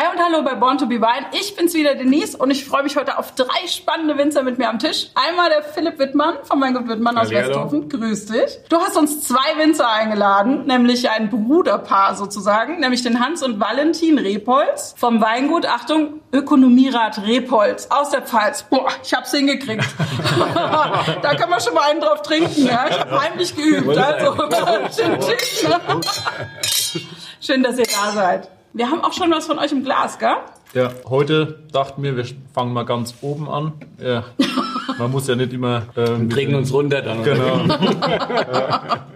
Hi und hallo bei Born to be Wine. Ich bin's wieder, Denise, und ich freue mich heute auf drei spannende Winzer mit mir am Tisch. Einmal der Philipp Wittmann von Weingut Wittmann aus. Westhofen. Grüß dich. Du hast uns zwei Winzer eingeladen, nämlich ein Bruderpaar sozusagen, nämlich den Hans und Valentin Repolz vom Weingut, Achtung, Ökonomierat Repolz aus der Pfalz. Boah, ich hab's hingekriegt. da kann man schon mal einen drauf trinken, ja. Ich habe heimlich geübt. Also, schön, schön, schön, dass ihr da seid. Wir haben auch schon was von euch im Glas, gell? Ja, heute dachten wir, wir fangen mal ganz oben an. Ja, man muss ja nicht immer. Ähm, Bringen uns runter dann. Genau.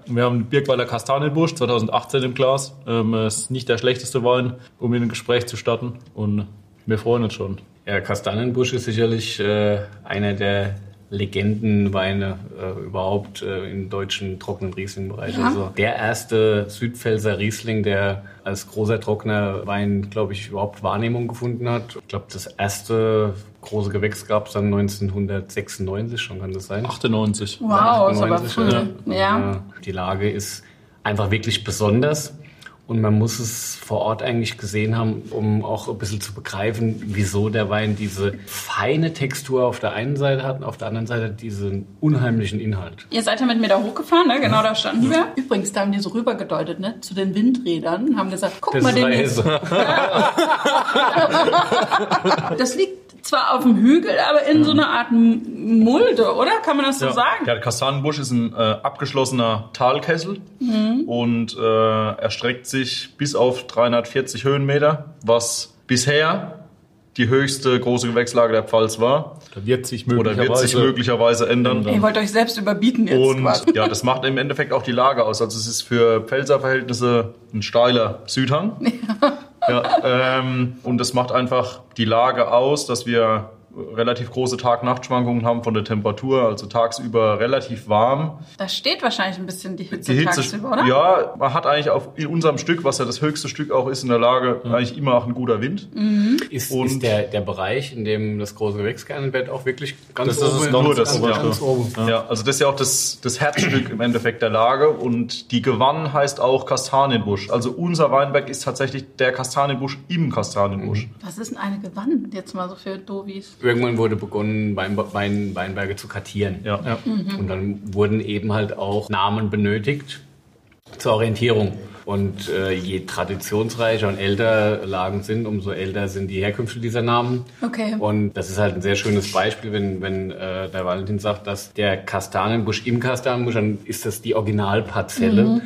wir haben Birkweiler Kastanienbusch 2018 im Glas. Ähm, es ist nicht der schlechteste Wein, um in ein Gespräch zu starten. Und wir freuen uns schon. Ja, Kastanienbusch ist sicherlich äh, einer der Legendenweine äh, überhaupt äh, im deutschen trockenen Riesling-Bereich. Ja. Also der erste Südpfälzer Riesling, der als großer trockener Wein, glaube ich, überhaupt Wahrnehmung gefunden hat. Ich glaube, das erste große Gewächs gab es dann 1996 schon, kann das sein? 98. Wow, ist aber 98, früh. Ja. Äh, Die Lage ist einfach wirklich besonders. Und man muss es vor Ort eigentlich gesehen haben, um auch ein bisschen zu begreifen, wieso der Wein diese feine Textur auf der einen Seite hat und auf der anderen Seite diesen unheimlichen Inhalt. Ihr seid ja mit mir da hochgefahren, ne? Genau da standen wir. Übrigens, da haben die so rübergedeutet, ne? Zu den Windrädern. und Haben gesagt, guck Das mal den. Das liegt zwar auf dem Hügel, aber in so einer Art Mulde, oder? Kann man das so sagen? Der Kastanienbusch ist ein äh, abgeschlossener Talkessel und äh, erstreckt sich bis auf 340 Höhenmeter, was bisher die höchste große Gewächslage der Pfalz war Da wird sich oder möglicherweise. wird sich möglicherweise ändern. Ihr wollt euch selbst überbieten jetzt Und quasi. ja, das macht im Endeffekt auch die Lage aus. Also es ist für Pfälzer Verhältnisse ein steiler Südhang. Ja. ähm, und das macht einfach die Lage aus, dass wir relativ große Tag-Nacht-Schwankungen haben von der Temperatur, also tagsüber relativ warm. Da steht wahrscheinlich ein bisschen die Hitze, Die Hitze, tagsüber, oder? ja, man hat eigentlich auf in unserem Stück, was ja das höchste Stück auch ist in der Lage, eigentlich immer auch ein guter Wind. Ist, Und- ist der, der Bereich, in dem das große Gewächs geerntet wird, auch wirklich ganz Das ist es oben? nur das, ganz, ja. ganz oben. Ja. also das ist ja auch das, das Herzstück im Endeffekt der Lage und die Gewann heißt auch Kastanienbusch. Also unser Weinberg ist tatsächlich der Kastanienbusch im Kastanienbusch. Was ist denn eine Gewann? Jetzt mal so für Dovis. Irgendwann wurde begonnen, Wein, Wein, Weinberge zu kartieren. Ja. Ja. Und dann wurden eben halt auch Namen benötigt zur Orientierung. Und äh, je traditionsreicher und älter Lagen sind, umso älter sind die Herkünfte dieser Namen. Okay. Und das ist halt ein sehr schönes Beispiel, wenn, wenn äh, der Valentin sagt, dass der Kastanienbusch im Kastanienbusch, dann ist das die Originalparzelle. Mhm.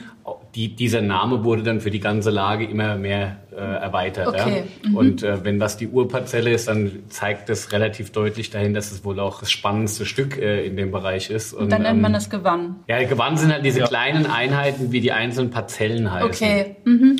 Die, dieser Name wurde dann für die ganze Lage immer mehr äh, erweitert. Okay. Ja? Und äh, wenn das die Urparzelle ist, dann zeigt das relativ deutlich dahin, dass es wohl auch das spannendste Stück äh, in dem Bereich ist. Und dann nennt man ähm, das Gewann. ja, Gewann sind halt diese kleinen Einheiten, wie die einzelnen Parzellen heißen. Okay.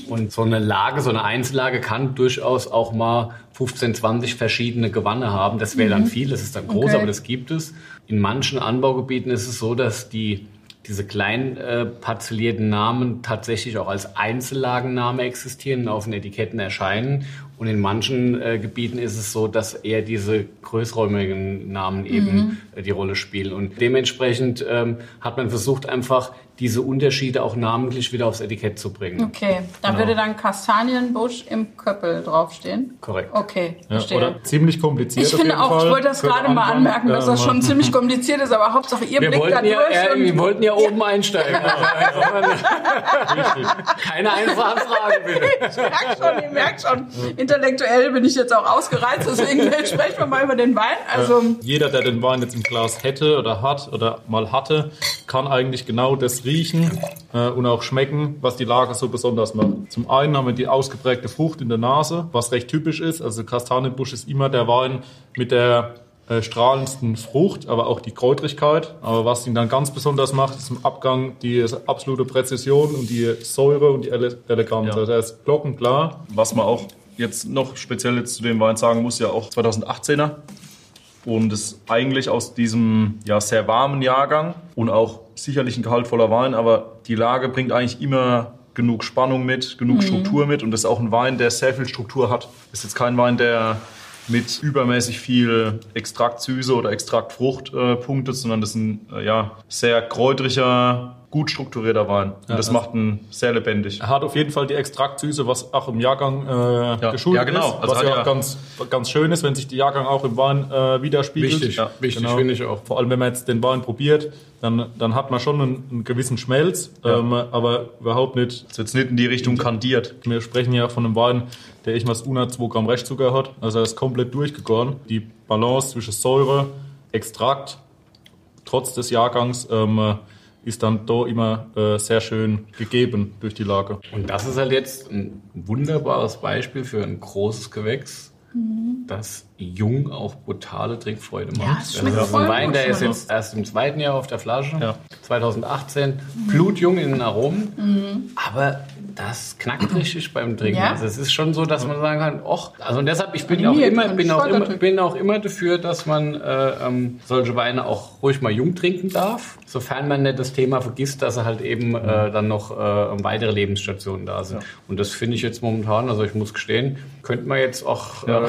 Und so eine Lage, so eine Einzellage kann durchaus auch mal 15, 20 verschiedene Gewanne haben. Das wäre dann viel, das ist dann groß, Okay. aber das gibt es. In manchen Anbaugebieten ist es so, dass die diese klein äh, parzellierten Namen tatsächlich auch als Einzellagenname existieren und auf den Etiketten erscheinen. Und in manchen äh, Gebieten ist es so, dass eher diese größräumigen Namen eben äh, die Rolle spielen. Und dementsprechend ähm, hat man versucht, einfach diese Unterschiede auch namentlich wieder aufs Etikett zu bringen. Okay. Da Genau. würde dann Kastanienbusch im Köppel draufstehen. Korrekt. Okay, Ja, verstehe. oder ziemlich kompliziert. ich auf finde jeden auch, ich Fall. wollte das Für gerade mal anmerken, dass Ja, das schon ziemlich kompliziert ist, aber Hauptsache ihr Wir blickt da ja, durch. äh, und- wir wollten ja oben einsteigen. Keine einfachen Fragen, bitte. ich merke schon, ihr merkt schon, intellektuell bin ich jetzt auch ausgereizt, deswegen sprechen wir mal über den Wein. Also, Jeder, der den Wein jetzt im Glas hätte oder hat oder mal hatte, kann eigentlich genau das riechen äh, und auch schmecken, was die Lage so besonders macht. Zum einen haben wir die ausgeprägte Frucht in der Nase, was recht typisch ist. Also Kastanienbusch ist immer der Wein mit der äh, strahlendsten Frucht, aber auch die Kräutrigkeit. Aber was ihn dann ganz besonders macht, ist im Abgang die absolute Präzision und die Säure und die Ele Eleganz. Ja. Also er ist glockenklar. Was man auch jetzt noch speziell jetzt zu dem Wein sagen muss, ja auch 2018er. Und ist eigentlich aus diesem ja, sehr warmen Jahrgang und auch sicherlich ein gehaltvoller Wein, aber die Lage bringt eigentlich immer genug Spannung mit, genug Struktur mit und das ist auch ein Wein, der sehr viel Struktur hat. Ist jetzt kein Wein, der mit übermäßig viel Extraktsüße oder Extraktfrucht äh, punktet, sondern das ist ein äh, ja, sehr kräutriger, gut strukturierter Wein. Und das macht ihn sehr lebendig. Er hat auf jeden Fall die Extraktsüße, was auch im Jahrgang äh, geschuldet Ja, genau. ist. Also was ja ja- auch ganz, ganz schön ist, wenn sich der Jahrgang auch im Wein äh, widerspiegelt. Wichtig, ja, wichtig, finde ich auch. Vor allem, wenn man jetzt den Wein probiert, dann, dann hat man schon einen, einen gewissen Schmelz, ähm, aber überhaupt nicht Ist jetzt nicht in die Richtung kandiert. wir sprechen ja von einem Wein, der ich unter 2 Gramm Restzucker hat. Also er ist komplett durchgegoren. Die Balance zwischen Säure, Extrakt, trotz des Jahrgangs, ähm, ist dann da immer äh, sehr schön gegeben durch die Lage. Und das ist halt jetzt ein wunderbares Beispiel für ein großes Gewächs, das jung auch brutale Trinkfreude macht. Ja, das ist voll ein Wein, der ist jetzt erst im zweiten Jahr auf der Flasche, Ja. 2018, blutjung in den Aromen, aber das knackt richtig beim Trinken. Ja. Also es ist schon so, dass man sagen kann, och, also und deshalb, ich bin auch immer, bin auch immer, bin auch immer dafür, dass man äh, ähm, solche Weine auch ruhig mal jung trinken darf, sofern man nicht das Thema vergisst, dass er halt eben äh, dann noch äh, weitere Lebensstationen da sind. Und das finde ich jetzt momentan, also ich muss gestehen, könnte man jetzt auch äh,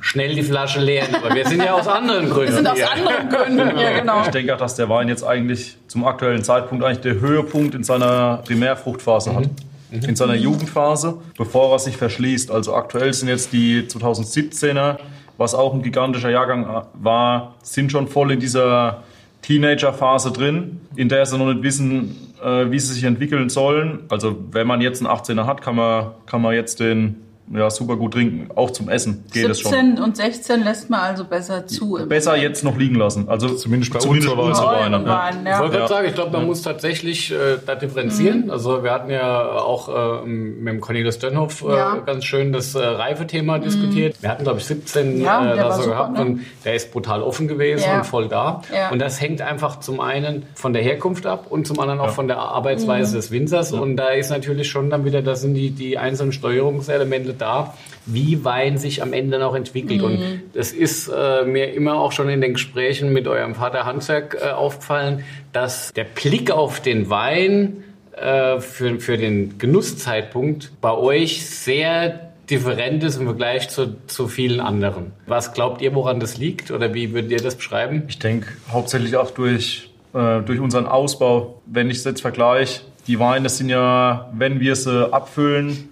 schnell die Flasche leeren, aber wir sind ja aus anderen Gründen. Wir sind aus hier. anderen Gründen hier, genau. Ich denke auch, dass der Wein jetzt eigentlich zum aktuellen Zeitpunkt eigentlich der Höhepunkt in seiner Primärfruchtphase hat. In seiner Jugendphase, bevor er sich verschließt. Also aktuell sind jetzt die 2017er, was auch ein gigantischer Jahrgang war, sind schon voll in dieser Teenagerphase drin, in der sie noch nicht wissen, äh, wie sie sich entwickeln sollen. Also wenn man jetzt einen 18er hat, kann man, kann man jetzt den ja, super gut trinken. Auch zum Essen geht es schon. 17 und 16 lässt man also besser zu. Besser jetzt noch liegen lassen. Also Zumindest bei zumindest uns, aber unsere Euren Weine. Ja. Ich wollte ja. gerade sagen, ich glaube, man muss tatsächlich äh, da differenzieren. Also wir hatten ja auch äh, mit dem Cornelis Dönhoff äh, Ja. ganz schön das äh, Reifethema diskutiert. Wir hatten, glaube ich, 17 Ja, äh, da war so gehabt ne? und der ist brutal offen gewesen Ja. und voll da. Ja. Und das hängt einfach zum einen von der Herkunft ab und zum anderen auch von der Arbeitsweise Mhm. des Winzers. Und da ist natürlich schon dann wieder, da sind die, die einzelnen Steuerungselemente da, wie Wein sich am Ende noch entwickelt. Und Mhm. das ist äh, mir immer auch schon in den Gesprächen mit eurem Vater Handwerk äh, aufgefallen, dass der Blick auf den Wein äh, für, für den Genusszeitpunkt bei euch sehr different ist im Vergleich zu, zu vielen anderen. Was glaubt ihr, woran das liegt? Oder wie würdet ihr das beschreiben? Ich denke hauptsächlich auch durch, äh, durch unseren Ausbau. Wenn ich es jetzt vergleiche, die Weine sind ja, wenn wir sie abfüllen,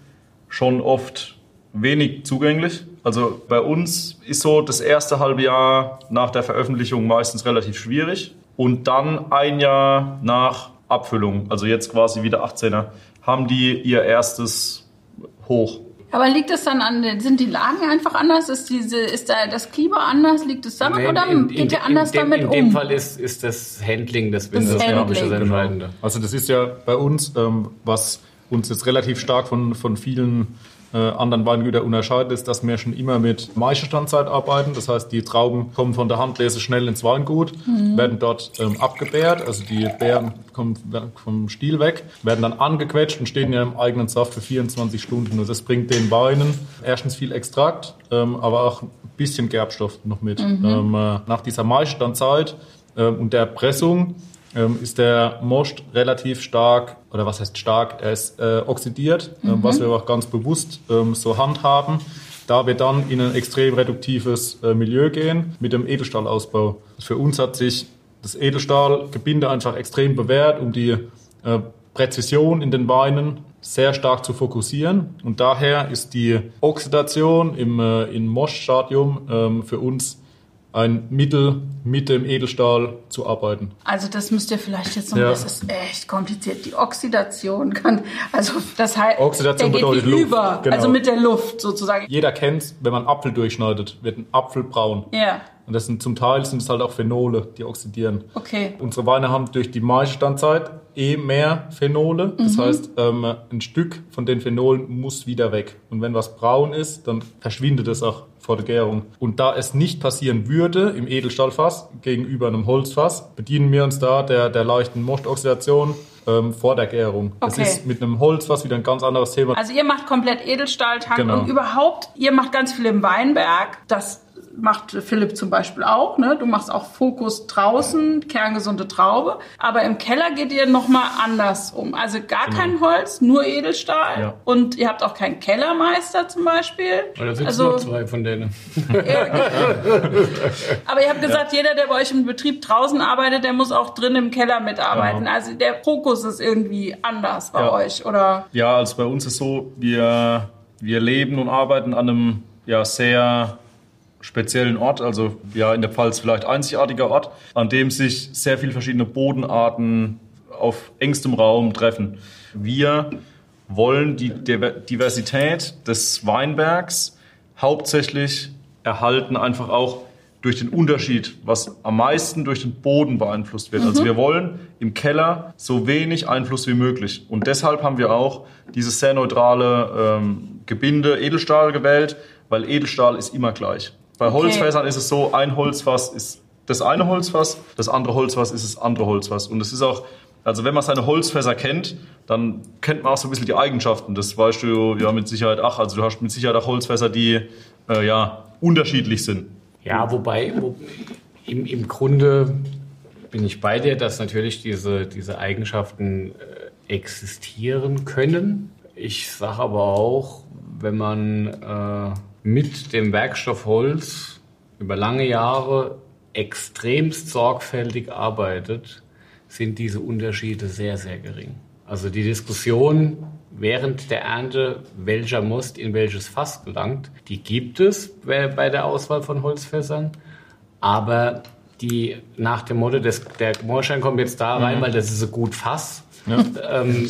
schon oft wenig zugänglich. Also bei uns ist so das erste halbe Jahr nach der Veröffentlichung meistens relativ schwierig. Und dann ein Jahr nach Abfüllung, also jetzt quasi wieder 18er, haben die ihr erstes Hoch. Aber liegt es dann an, den- sind die Lagen einfach anders? Ist, diese, ist da das Klima anders? Liegt es daran? Nee, oder in- in- geht ihr in anders dem, damit in um? dem Fall ist, ist das Handling des Winzers, glaube ich, das Handling. Entscheidende. Also das ist ja bei uns, ähm, was uns jetzt relativ stark von, von vielen äh, anderen Weingütern unterscheidet, ist, dass wir schon immer mit Maischestandzeit arbeiten. Das heißt, die Trauben kommen von der Handlese schnell ins Weingut, werden dort ähm, abgebärt, also die Beeren kommen vom Stiel weg, werden dann angequetscht und stehen in ihrem eigenen Saft für 24 Stunden. Und das bringt den Weinen erstens viel Extrakt, ähm, aber auch ein bisschen Gerbstoff noch mit. Ähm, äh, nach dieser Maischestandzeit ähm, und der Pressung ähm, ist der Most relativ stark, oder was heißt stark, er ist äh, oxidiert, ähm, was wir auch ganz bewusst ähm, so handhaben, da wir dann in ein extrem reduktives äh, Milieu gehen mit dem Edelstahlausbau. Für uns hat sich das Edelstahlgebinde einfach extrem bewährt, um die äh, Präzision in den Weinen sehr stark zu fokussieren. Und daher ist die Oxidation im, äh, im Mosch-Stadium ähm, für uns ein Mittel, mit dem Edelstahl zu arbeiten. Also das müsst ihr vielleicht jetzt noch, Ja. das ist echt kompliziert. Die Oxidation kann, also das heißt, Oxidation der geht bedeutet wie Luft, über, genau. also mit der Luft sozusagen. Jeder kennt wenn man Apfel durchschneidet, wird ein Apfel braun. Ja, Und das sind zum Teil sind es halt auch Phenole, die oxidieren. okay. Unsere Weine haben durch die Maischestandzeit eh mehr Phenole. Das heißt, ähm, ein Stück von den Phenolen muss wieder weg. Und wenn was braun ist, dann verschwindet es auch vor der Gärung. Und da es nicht passieren würde im Edelstahlfass gegenüber einem Holzfass, bedienen wir uns da der, der leichten Mostoxidation ähm, vor der Gärung. Das Okay. ist mit einem Holzfass wieder ein ganz anderes Thema. Also ihr macht komplett Edelstahltank Genau. und überhaupt, ihr macht ganz viel im Weinberg. Das macht Philipp zum Beispiel auch. Ne? Du machst auch Fokus draußen, kerngesunde Traube. Aber im Keller geht ihr nochmal anders um. Also gar Genau. kein Holz, nur Edelstahl. Ja. Und ihr habt auch keinen Kellermeister zum Beispiel. Oder sitzen Also- noch zwei von denen? Aber ihr habt gesagt, jeder, der bei euch im Betrieb draußen arbeitet, der muss auch drin im Keller mitarbeiten. Genau. Also der Fokus ist irgendwie anders bei Ja. euch, oder? Ja, also bei uns ist so, wir, wir leben und arbeiten an einem ja, sehr speziellen Ort, also ja in der Pfalz vielleicht einzigartiger Ort, an dem sich sehr viele verschiedene Bodenarten auf engstem Raum treffen. Wir wollen die Diver- Diversität des Weinbergs hauptsächlich erhalten, einfach auch durch den Unterschied, was am meisten durch den Boden beeinflusst wird. Also wir wollen im Keller so wenig Einfluss wie möglich. Und deshalb haben wir auch dieses sehr neutrale ähm, Gebinde Edelstahl gewählt, weil Edelstahl ist immer gleich. Bei Holzfässern ist es so, ein Holzfass ist das eine Holzfass, das andere Holzfass ist das andere Holzfass. Und es ist auch, also wenn man seine Holzfässer kennt, dann kennt man auch so ein bisschen die Eigenschaften. Das weißt du ja mit Sicherheit auch. Also du hast mit Sicherheit auch Holzfässer, die äh, ja unterschiedlich sind. Ja, wobei wo, im, im Grunde bin ich bei dir, dass natürlich diese, diese Eigenschaften äh, existieren können. Ich sage aber auch, wenn man äh, mit dem Werkstoff Holz über lange Jahre extremst sorgfältig arbeitet, sind diese Unterschiede sehr, sehr gering. Also die Diskussion während der Ernte, welcher Most in welches Fass gelangt, die gibt es bei der Auswahl von Holzfässern. Aber die nach dem Motto, des, der Moorstein kommt jetzt da rein, weil das ist so gut Fass. Ähm,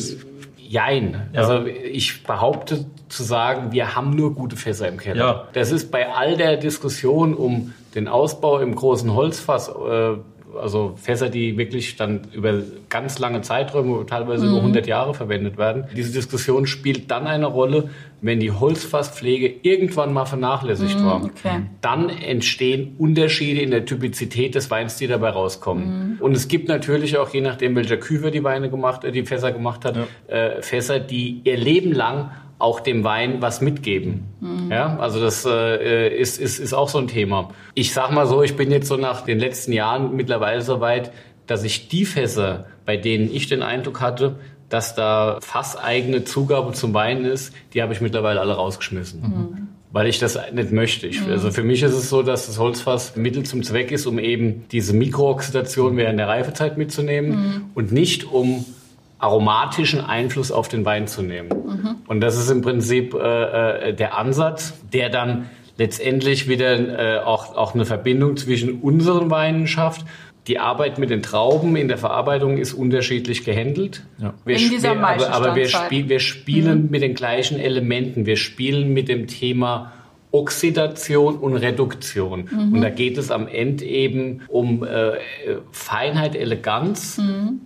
jein. Also ich behaupte zu sagen, wir haben nur gute Fässer im Keller. Ja. Das ist bei all der Diskussion um den Ausbau im großen Holzfass, äh, also Fässer, die wirklich dann über ganz lange Zeiträume, teilweise über 100 Jahre verwendet werden. Diese Diskussion spielt dann eine Rolle, wenn die Holzfasspflege irgendwann mal vernachlässigt war. okay. Dann entstehen Unterschiede in der Typizität des Weins, die dabei rauskommen. Und es gibt natürlich auch, je nachdem, welcher Küfer die Weine gemacht, äh, die Fässer gemacht hat, äh, Fässer, die ihr Leben lang auch dem Wein was mitgeben. Ja, also das äh, ist, ist, ist auch so ein Thema. Ich sag mal so, ich bin jetzt so nach den letzten Jahren mittlerweile so weit, dass ich die Fässer, bei denen ich den Eindruck hatte, dass da fasseigene Zugabe zum Wein ist, die habe ich mittlerweile alle rausgeschmissen. Weil ich das nicht möchte. Ich, also für mich ist es so, dass das Holzfass Mittel zum Zweck ist, um eben diese Mikrooxidation während der Reifezeit mitzunehmen und nicht um aromatischen Einfluss auf den Wein zu nehmen. Und das ist im Prinzip äh, äh, der Ansatz, der dann letztendlich wieder äh, auch, auch eine Verbindung zwischen unseren Weinen schafft. Die Arbeit mit den Trauben in der Verarbeitung ist unterschiedlich gehandelt. Ja. Wir Wegen dieser aber, aber wir, spiel, wir spielen mit den gleichen Elementen. Wir spielen mit dem Thema Oxidation und Reduktion. Und da geht es am Ende eben um äh, Feinheit, Eleganz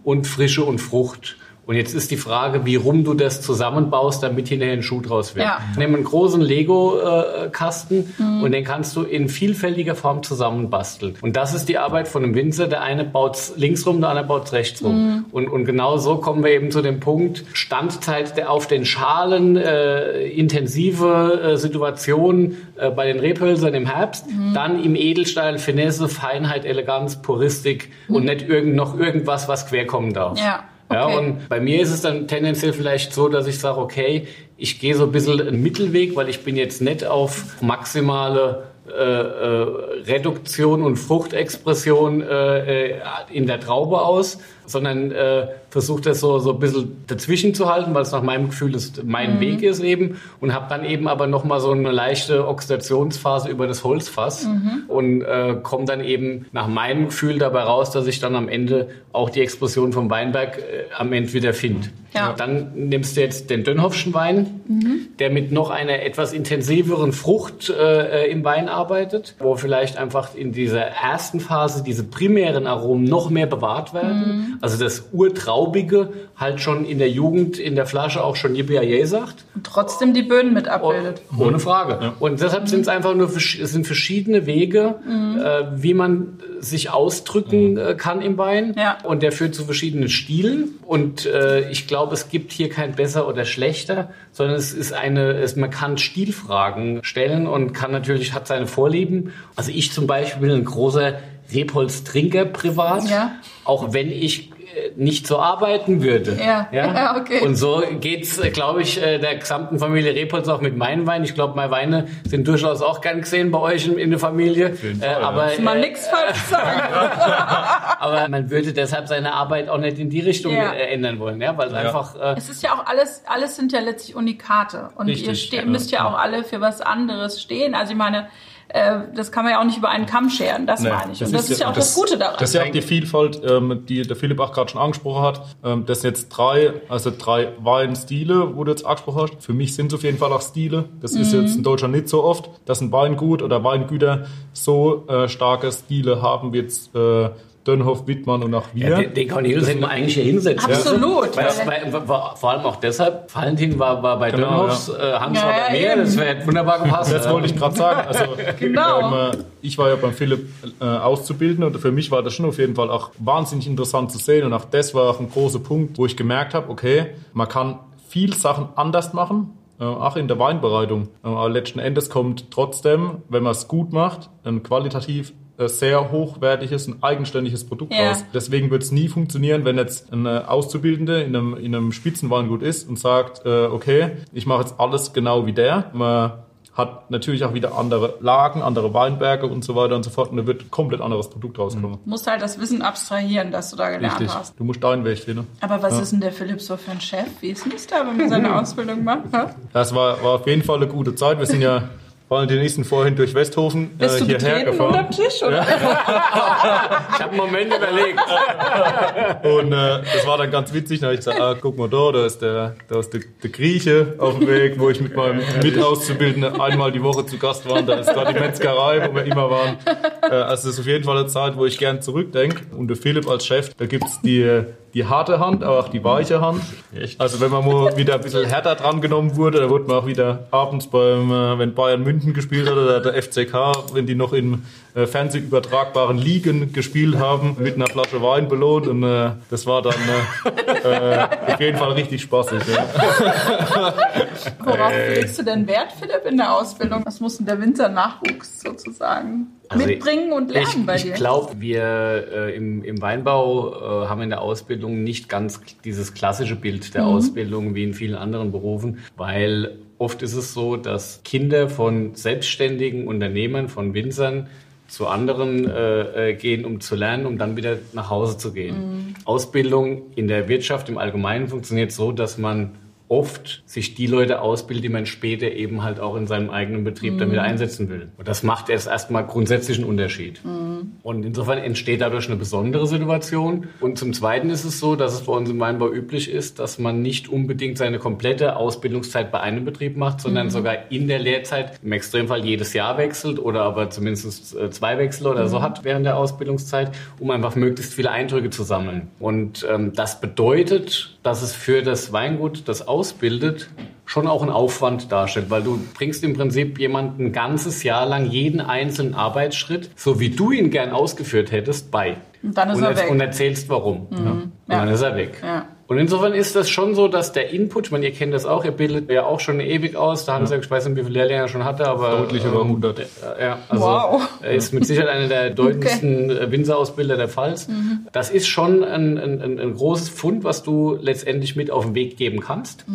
und Frische und Frucht. Und jetzt ist die Frage, wie rum du das zusammenbaust, damit hinterher ein Schuh draus wird. Ja. Nimm einen großen Lego-Kasten und den kannst du in vielfältiger Form zusammenbasteln. Und das ist die Arbeit von einem Winzer. Der eine baut links rum, der andere baut rechts rum. Und, und genau so kommen wir eben zu dem Punkt, Standzeit der auf den Schalen, äh, intensive äh, Situation äh, bei den Rebhölzern im Herbst, dann im Edelstahl Finesse, Feinheit, Eleganz, Puristik und nicht irgend, noch irgendwas, was querkommen darf. Ja, Ja, okay. und bei mir ist es dann tendenziell vielleicht so, dass ich sage, okay, ich gehe so ein bisschen einen Mittelweg, weil ich bin jetzt nicht auf maximale äh, äh, Reduktion und Fruchtexpression äh, äh, in der Traube aus, sondern äh, versuche das so, so ein bisschen dazwischen zu halten, weil es nach meinem Gefühl ist, mein Weg ist eben und habe dann eben aber nochmal so eine leichte Oxidationsphase über das Holzfass und äh, komme dann eben nach meinem Gefühl dabei raus, dass ich dann am Ende auch die Explosion vom Weinberg äh, am Ende wieder finde. Ja. Dann nimmst du jetzt den Dönhoffschen Wein, der mit noch einer etwas intensiveren Frucht äh, äh, im Wein arbeitet, wo vielleicht einfach in dieser ersten Phase diese primären Aromen noch mehr bewahrt werden. Also das Urtraubige halt schon in der Jugend in der Flasche auch schon Yippie sagt. Und trotzdem die Böden mit abbildet. Ohne Frage. Und deshalb sind es einfach nur es sind verschiedene Wege, äh, wie man sich ausdrücken äh, kann im Wein. Ja. Und der führt zu verschiedenen Stilen. Und äh, ich glaube, glaube, es gibt hier kein besser oder schlechter, sondern es ist eine, es, man kann Stilfragen stellen und kann natürlich, hat seine Vorlieben. Also ich zum Beispiel bin ein großer Rebholz-Trinker privat. Ja. Auch wenn ich äh, nicht so arbeiten würde. Ja. Ja, okay. Und so geht's, äh, glaube ich, äh, der gesamten Familie Repolz auch mit meinen Weinen. Ich glaube, meine Weine sind durchaus auch gern gesehen bei euch in, in der Familie. jeden Äh, Fall, ja. aber, Mal äh, nichts falsch sagen. aber man würde deshalb seine Arbeit auch nicht in die Richtung Ja. ändern wollen, ja, weil es Ja. einfach äh, Es ist ja auch alles, alles sind ja letztlich Unikate. Und Richtig, ihr ja. müsst ja auch alle für was anderes stehen. Also ich meine, äh, das kann man ja auch nicht über einen Kamm scheren, das Nee, meine ich. Und das ist, ja auch das, das- Gute daran. Das ist ja auch die Vielfalt, ähm, die der Philipp auch gerade schon angesprochen hat. Ähm, das sind jetzt drei, also drei Weinstile, wo du jetzt angesprochen hast. Für mich sind es auf jeden Fall auch Stile. Das ist Mhm. jetzt in Deutschland nicht so oft, dass ein Weingut oder Weingüter so äh, starke Stile haben wie jetzt äh, Dönhoff, Wittmann und auch wir. Ja, den, den Cornelius hätten wir eigentlich hier hinsetzen. Absolut. Weil, Weil- weil, war, vor allem auch deshalb, Valentin war, war bei Genau, Dönhoffs, äh, Hans Ja, war bei ja, mir, eben. das wäre wunderbar gepasst. Das wollte ich gerade sagen. Also, Genau. ähm, äh, ich war ja beim Philipp äh, auszubilden und für mich war das schon auf jeden Fall auch wahnsinnig interessant zu sehen. Und auch das war auch ein großer Punkt, wo ich gemerkt habe, okay, man kann viel Sachen anders machen. äh, Auch in der Weinbereitung. Äh, Aber letzten Endes kommt trotzdem, wenn man es gut macht, ein qualitativ sehr hochwertiges, ein eigenständiges Produkt Ja. raus. Deswegen wird es nie funktionieren, wenn jetzt ein äh, Auszubildende in einem, in einem Spitzenweingut ist und sagt, äh, okay, ich mache jetzt alles genau wie der. Man hat natürlich auch wieder andere Lagen, andere Weinberge und so weiter und so fort und da wird ein komplett anderes Produkt rauskommen. Du musst halt das Wissen abstrahieren, das du da gelernt Richtig. hast. Du musst deinen Weg finden. Aber was ist denn der Philipp so für ein Chef? Wie ist denn das da, wenn man seine Ausbildung macht? Das war, war auf jeden Fall eine gute Zeit. Wir sind ja die nächsten vorhin durch Westhofen äh, Bist du hierher gefahren. unterm Tisch? Oder? Ich habe einen Moment überlegt. Und äh, das war dann ganz witzig. Da habe ich gesagt, ah, guck mal da, da ist der, da ist der, der Grieche auf dem Weg, wo ich mit meinem Mitauszubildenden einmal die Woche zu Gast war. Da ist da die Metzgerei, wo wir immer waren. Äh, also das ist auf jeden Fall eine Zeit, wo ich gern zurückdenke. Und der Philipp als Chef, da gibt's die, die harte Hand, aber auch die weiche Hand. Also wenn man mal wieder ein bisschen härter dran genommen wurde, da wurde man auch wieder abends beim, äh, wenn Bayern München gespielt hat oder der FCK, wenn die noch in äh, fernsehübertragbaren Ligen gespielt haben, mit einer Flasche Wein belohnt und äh, das war dann äh, äh, auf jeden Fall richtig spaßig. Ja. Worauf legst du denn Wert, Philipp, in der Ausbildung? Was muss denn der Winzernachwuchs sozusagen Also mitbringen und lernen ich, bei ich dir? glaube, wir äh, im, im Weinbau äh, haben in der Ausbildung nicht ganz dieses klassische Bild der Ausbildung wie in vielen anderen Berufen, weil oft ist es so, dass Kinder von selbstständigen Unternehmern, von Winzern zu anderen äh, äh, gehen, um zu lernen, um dann wieder nach Hause zu gehen. Ausbildung in der Wirtschaft im Allgemeinen funktioniert so, dass man oft sich die Leute ausbildet, die man später eben halt auch in seinem eigenen Betrieb dann wieder einsetzen will. Und das macht erst erstmal grundsätzlich einen Unterschied. Und insofern entsteht dadurch eine besondere Situation. Und zum Zweiten ist es so, dass es bei uns im Weinbau üblich ist, dass man nicht unbedingt seine komplette Ausbildungszeit bei einem Betrieb macht, sondern sogar in der Lehrzeit im Extremfall jedes Jahr wechselt oder aber zumindest äh, zwei Wechsel oder so hat während der Ausbildungszeit, um einfach möglichst viele Eindrücke zu sammeln. Und ähm, das bedeutet, dass es für das Weingut, das ausbildet, schon auch einen Aufwand darstellt, weil du bringst im Prinzip jemanden ein ganzes Jahr lang jeden einzelnen Arbeitsschritt, so wie du ihn gern ausgeführt hättest, bei. Und dann ist und, er weg. Mhm. und erzählst warum. Ja. Und dann ist er weg. Ja. Und insofern ist das schon so, dass der Input, ich meine, ihr kennt das auch, ihr bildet ja auch schon ewig aus, da haben sie ja, ich weiß nicht, wie viele Lehrlinge er schon hatte, aber... Deutlich über 100. äh, Ja, also Wow. er ist mit Sicherheit einer der bedeutendsten okay. Winzerausbilder der Pfalz. Das ist schon ein, ein, ein, großes Fund, was du letztendlich mit auf den Weg geben kannst.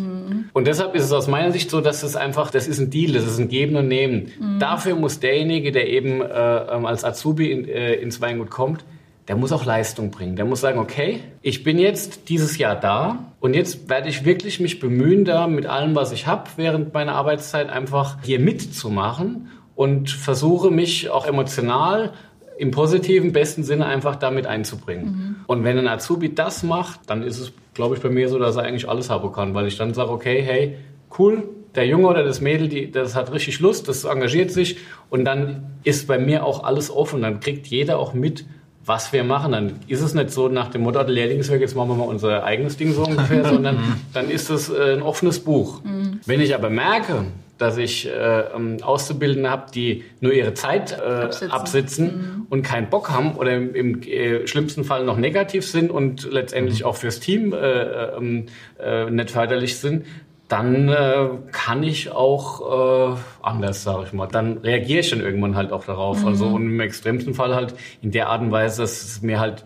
Und deshalb ist es aus meiner Sicht so, dass es einfach, das ist ein Deal, das ist ein Geben und Nehmen. Dafür muss derjenige, der eben äh, ähm, als Azubi in, äh, ins Weingut kommt, der muss auch Leistung bringen. Der muss sagen, okay, ich bin jetzt dieses Jahr da und jetzt werde ich wirklich mich bemühen, da mit allem, was ich habe, während meiner Arbeitszeit einfach hier mitzumachen und versuche mich auch emotional im positiven, besten Sinne einfach damit einzubringen. Und wenn ein Azubi das macht, dann ist es, glaube ich, bei mir so, dass er eigentlich alles haben kann, weil ich dann sage, okay, hey, cool, der Junge oder das Mädel, die, das hat richtig Lust, das engagiert sich und dann ist bei mir auch alles offen. Dann kriegt jeder auch mit, was wir machen. Dann ist es nicht so nach dem Motto der Lehrlingswerk, jetzt machen wir mal unser eigenes Ding so ungefähr, sondern dann ist es äh, ein offenes Buch. Wenn ich aber merke, dass ich äh, ähm, Auszubildende habe, die nur ihre Zeit äh, absitzen, absitzen und keinen Bock haben oder im, im äh, schlimmsten Fall noch negativ sind und letztendlich auch fürs Team äh, ähm, äh, nicht förderlich sind, dann äh, kann ich auch äh, anders, sage ich mal. Dann reagiere ich dann irgendwann halt auch darauf. Mhm. Also und im extremsten Fall halt in der Art und Weise, dass es mir halt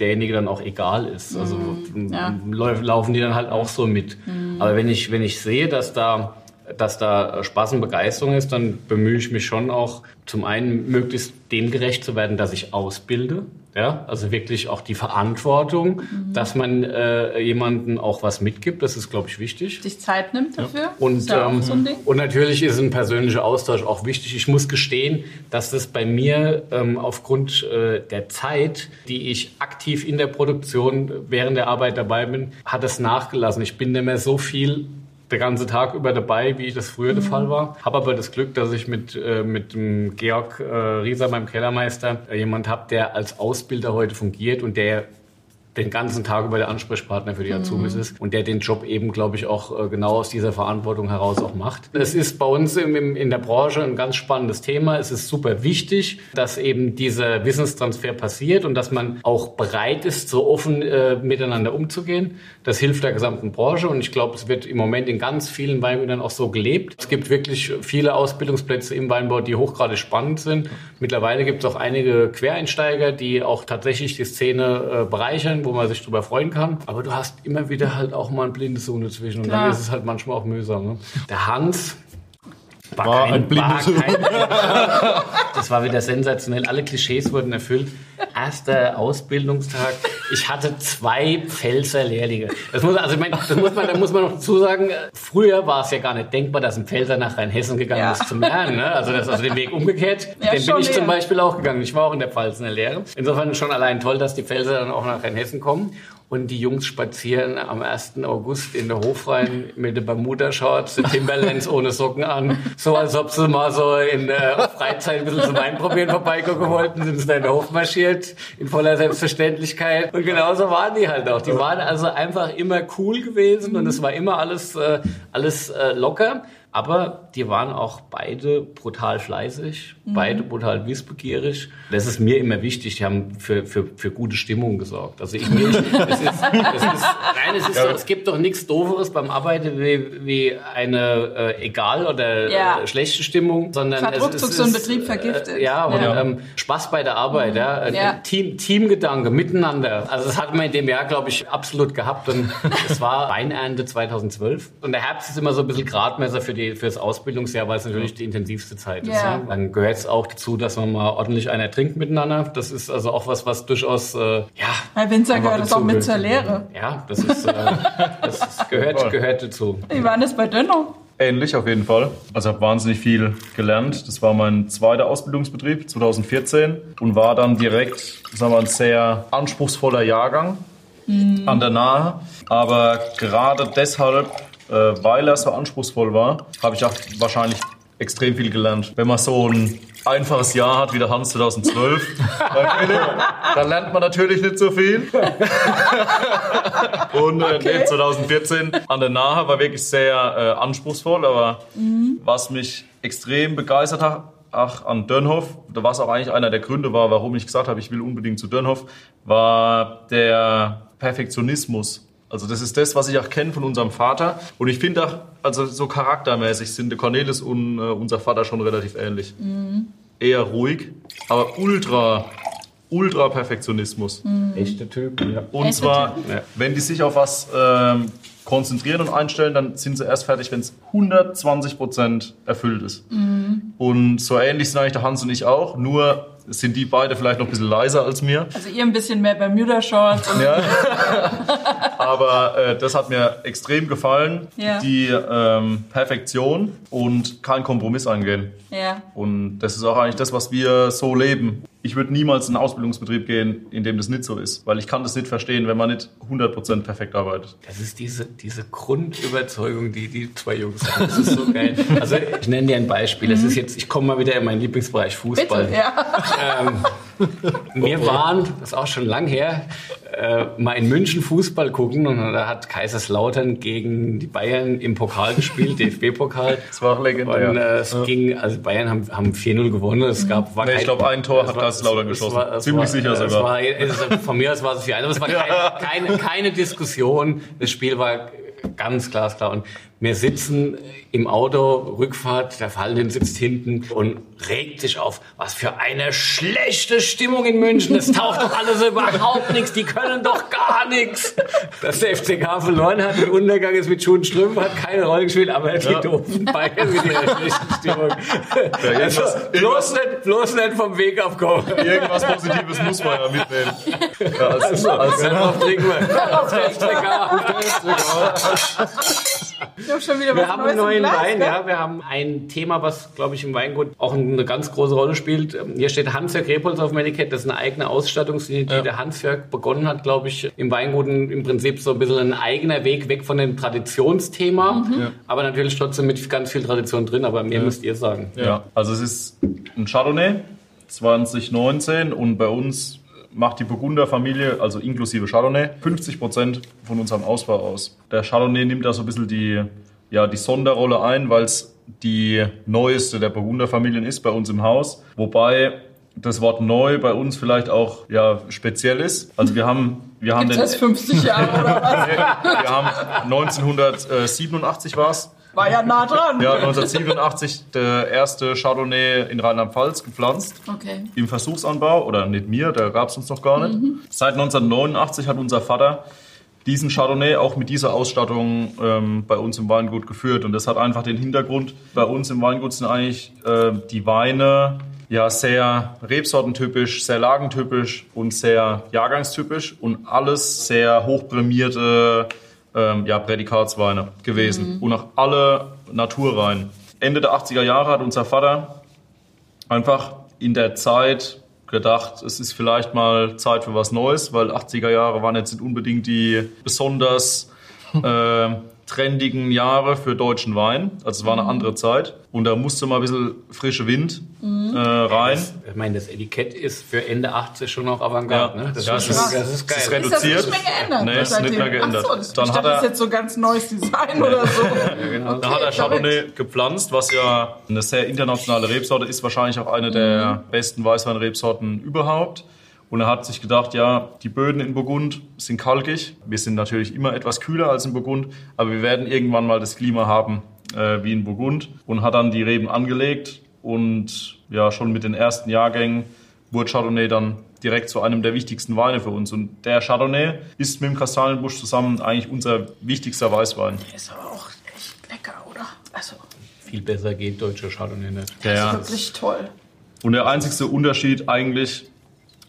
derjenige dann auch egal ist. Also Mhm. Ja. Mhm. lau- laufen die dann halt auch so mit. Aber wenn ich wenn ich sehe, dass da dass da Spaß und Begeisterung ist, dann bemühe ich mich schon auch zum einen möglichst dem gerecht zu werden, dass ich ausbilde. Ja, also wirklich auch die Verantwortung, Mhm. dass man äh, jemanden auch was mitgibt. Das ist, glaube ich, wichtig. Sich Zeit nimmt dafür. Und, ist ja ähm, so und natürlich ist ein persönlicher Austausch auch wichtig. Ich muss gestehen, dass das bei mir ähm, aufgrund äh, der Zeit, die ich aktiv in der Produktion während der Arbeit dabei bin, hat es nachgelassen. Ich bin nicht mehr so viel der ganze Tag über dabei, wie das früher der Fall war. Habe aber das Glück, dass ich mit, äh, mit dem Georg äh, Rieser, meinem Kellermeister, äh, jemand habe, der als Ausbilder heute fungiert und der den ganzen Tag über der Ansprechpartner für die Azubis ist und der den Job eben, glaube ich, auch äh, genau aus dieser Verantwortung heraus auch macht. Es ist bei uns im, im, in der Branche ein ganz spannendes Thema. Es ist super wichtig, dass eben dieser Wissenstransfer passiert und dass man auch bereit ist, so offen äh, miteinander umzugehen. Das hilft der gesamten Branche und ich glaube, es wird im Moment in ganz vielen Weingütern auch so gelebt. Es gibt wirklich viele Ausbildungsplätze im Weinbau, die hochgradig spannend sind. Mittlerweile gibt es auch einige Quereinsteiger, die auch tatsächlich die Szene äh, bereichern, wo man sich drüber freuen kann. Aber du hast immer wieder halt auch mal ein blindes Huhn dazwischen und Klar. dann ist es halt manchmal auch mühsam. Ne? Der Hans war, War kein, ein blindes war kein, Das war wieder sensationell. Alle Klischees wurden erfüllt. Erster Ausbildungstag. Ich hatte zwei Pfälzer Lehrlinge. Das muss, also ich meine, das muss man, da muss man noch dazu sagen. Früher war es ja gar nicht denkbar, dass ein Pfälzer nach Rheinhessen gegangen Ja. ist zum Lernen. Ne? Also das, also den Weg umgekehrt. Ja, den bin ich zum. Beispiel auch gegangen. Ich war auch in der Pfalz in der Lehre. Insofern schon allein toll, dass die Pfälzer dann auch nach Rheinhessen kommen. Und die Jungs spazieren am 1. August in der Hofrein mit den Bermuda-Shorts, den Timberlands ohne Socken an. So als ob sie mal so in der Freizeit ein bisschen zum Weinprobieren vorbeigucken wollten, sind sie da in der Hof marschiert, in voller Selbstverständlichkeit. Und genauso waren die halt auch. Die waren also einfach immer cool gewesen und es war immer alles, äh, alles äh, locker. Aber die waren auch beide brutal fleißig, beide brutal wissbegierig. Das ist mir immer wichtig. Die haben für, für, für gute Stimmung gesorgt. Also ich, es, ist, es, ist, nein, es, ist doch, es gibt doch nichts Dooferes beim Arbeiten wie, wie eine äh, egal oder Ja. äh, schlechte Stimmung, sondern Hat es, es so einen ist, Betrieb vergiftet. Äh, ja, und Ja. Ähm, Spaß bei der Arbeit, ja. Ein- Ja. ein Team, Teamgedanke, miteinander. Also das hatten wir in dem Jahr, glaube ich, absolut gehabt. Und es war Weinernte 2012. Und der Herbst ist immer so ein bisschen Gradmesser für, die, für das Ausbildungsjahr, weil es natürlich die intensivste Zeit ist. Ja. Ja. Dann gehört es auch dazu, dass man mal ordentlich einer trinkt miteinander. Das ist also auch was, was durchaus, äh, ja. Bei Winzer gehört das auch mit dazu zur. Lehre. Ja, das ist, äh, das gehört, gehört dazu. Wie war das bei Dönno? Ähnlich auf jeden Fall. Also habe wahnsinnig viel gelernt. Das war mein zweiter Ausbildungsbetrieb 2014 und war dann direkt, sagen wir, ein sehr anspruchsvoller Jahrgang an der Nahe. Aber gerade deshalb, weil er so anspruchsvoll war, habe ich auch wahrscheinlich extrem viel gelernt. Wenn man so ein einfaches Jahr hat wie der Hans 2012, bei Philipp, dann lernt man natürlich nicht so viel. Und äh, nee, 2014 an der Nahe war wirklich sehr äh, anspruchsvoll, aber was mich extrem begeistert hat, ach, an Dönhoff, was auch eigentlich einer der Gründe war, warum ich gesagt habe, ich will unbedingt zu Dönhoff, war der Perfektionismus. Also das ist das, was ich auch kenne von unserem Vater. Und ich finde auch, also so charaktermäßig sind der Cornelis und äh, unser Vater schon relativ ähnlich. Eher ruhig, aber ultra, ultra Perfektionismus. Echter Typ, ja. Und Echte zwar, Ja. wenn die sich auf was ähm, konzentrieren und einstellen, dann sind sie erst fertig, wenn es 120% erfüllt ist. Und so ähnlich sind eigentlich der Hans und ich auch, nur sind die beide vielleicht noch ein bisschen leiser als mir. Also ihr ein bisschen mehr Bermuda-Shorts und Ja. Aber äh, das hat mir extrem gefallen, Ja. die ähm, Perfektion und kein Kompromiss eingehen. ja. Und das ist auch eigentlich das, was wir so leben. ich würde niemals in einen Ausbildungsbetrieb gehen, in dem das nicht so ist, weil ich kann das nicht verstehen, wenn man nicht 100% perfekt arbeitet. Das ist diese, diese Grundüberzeugung, die die zwei Jungs haben. Das ist so geil. Also ich nenne dir ein Beispiel. Das ist jetzt, ich komme mal wieder in meinen Lieblingsbereich Fußball. Bitte, ja. Ähm, wir waren, das ist auch schon lang her, äh, mal in München Fußball gucken und da hat Kaiserslautern gegen die Bayern im Pokal gespielt, DFB-Pokal. Das war auch legendär. Und äh, es ging, also Bayern haben, haben 4-0 gewonnen. Es gab, war Nee, ich kein- glaube, ein Tor hat Kaiserslautern es geschossen. war- es Ziemlich war- sicher es sogar. War, es, von mir aus war es 4 aber es war keine, keine, keine Diskussion. Das Spiel war ganz glasklar. Und wir sitzen im Auto, Rückfahrt, der Fallende sitzt hinten und regt sich auf. Was für eine schlechte Stimmung in München. Das taucht doch alles überhaupt nichts. Die können doch gar nichts. Dass der FCK verloren hat und Untergang ist mit Schuhen und Strümpfen, hat keine Rolle gespielt. Aber die doofen Bayern mit ihrer schlechten Stimmung. irgendwas- also, bloß, nicht, bloß nicht vom Weg abkommen. Irgendwas Positives muss man ja mitnehmen. Ja, als, als, Darauf trinken wir. Auf der Wir was haben Neues einen neuen Glas, Wein, ja. Wir haben ein Thema, was, glaube ich, im Weingut auch eine ganz große Rolle spielt. Hier steht Hansjörg Repolz auf dem Etikett. Das ist eine eigene Ausstattungslinie, die der Hansjörg begonnen hat, glaube ich, im Weingut im Prinzip so ein bisschen ein eigener Weg weg von dem Traditionsthema. Aber natürlich trotzdem mit ganz viel Tradition drin. Aber mehr müsst ihr sagen. Ja, also es ist ein Chardonnay 2019 und bei uns macht die Burgunder-Familie, also inklusive Chardonnay, 50% von unserem Ausbau aus. Der Chardonnay nimmt da so ein bisschen die, ja, die Sonderrolle ein, weil es die neueste der Burgunder-Familien ist bei uns im Haus. Wobei das Wort neu bei uns vielleicht auch ja, speziell ist. Also wir haben, wir haben Gibt's den, das 50 Jahre oder was? wir haben 1987 war es, War ja nah dran. ja, 1987 der erste Chardonnay in Rheinland-Pfalz gepflanzt. Okay. Im Versuchsanbau, oder nicht mir, da gab es uns noch gar nicht. Seit 1989 hat unser Vater diesen Chardonnay auch mit dieser Ausstattung ähm, bei uns im Weingut geführt. Und das hat einfach den Hintergrund, bei uns im Weingut sind eigentlich äh, die Weine ja sehr rebsortentypisch, sehr lagentypisch und sehr jahrgangstypisch und alles sehr hochprämierte ähm, ja, Prädikatsweine gewesen. Und auch alle naturrein. Ende der 80er Jahre hat unser Vater einfach in der Zeit gedacht, es ist vielleicht mal Zeit für was Neues, weil 80er Jahre waren jetzt nicht unbedingt die besonders äh, trendigen Jahre für deutschen Wein. Also es war eine andere Zeit. Und da musste mal ein bisschen frische Wind äh, rein. Ich meine, das Etikett ist für Ende 80 schon noch Avantgarde. Ja. Ne? Das, Ja, ist, das, ist- geil. ist Ist das reduziert. nicht mehr geändert? Nee, ist nicht mehr geändert. Ach so, das, Dann ich hat dachte, das er- ist jetzt so ganz neues Design oder so. genau. Da hat er Chardonnay gepflanzt, was ja eine sehr internationale Rebsorte ist, wahrscheinlich auch eine der besten Weißweinrebsorten überhaupt. Und er hat sich gedacht, ja, die Böden in Burgund sind kalkig. Wir sind natürlich immer etwas kühler als in Burgund, aber wir werden irgendwann mal das Klima haben äh, wie in Burgund. Und hat dann die Reben angelegt und ja, schon mit den ersten Jahrgängen wurde Chardonnay dann direkt zu einem der wichtigsten Weine für uns. Und der Chardonnay ist mit dem Kastanienbusch zusammen eigentlich unser wichtigster Weißwein. Ist aber auch echt lecker, oder? Also, Viel besser geht deutscher Chardonnay nicht. Ja, ja. wirklich toll. Und der einzigste Unterschied eigentlich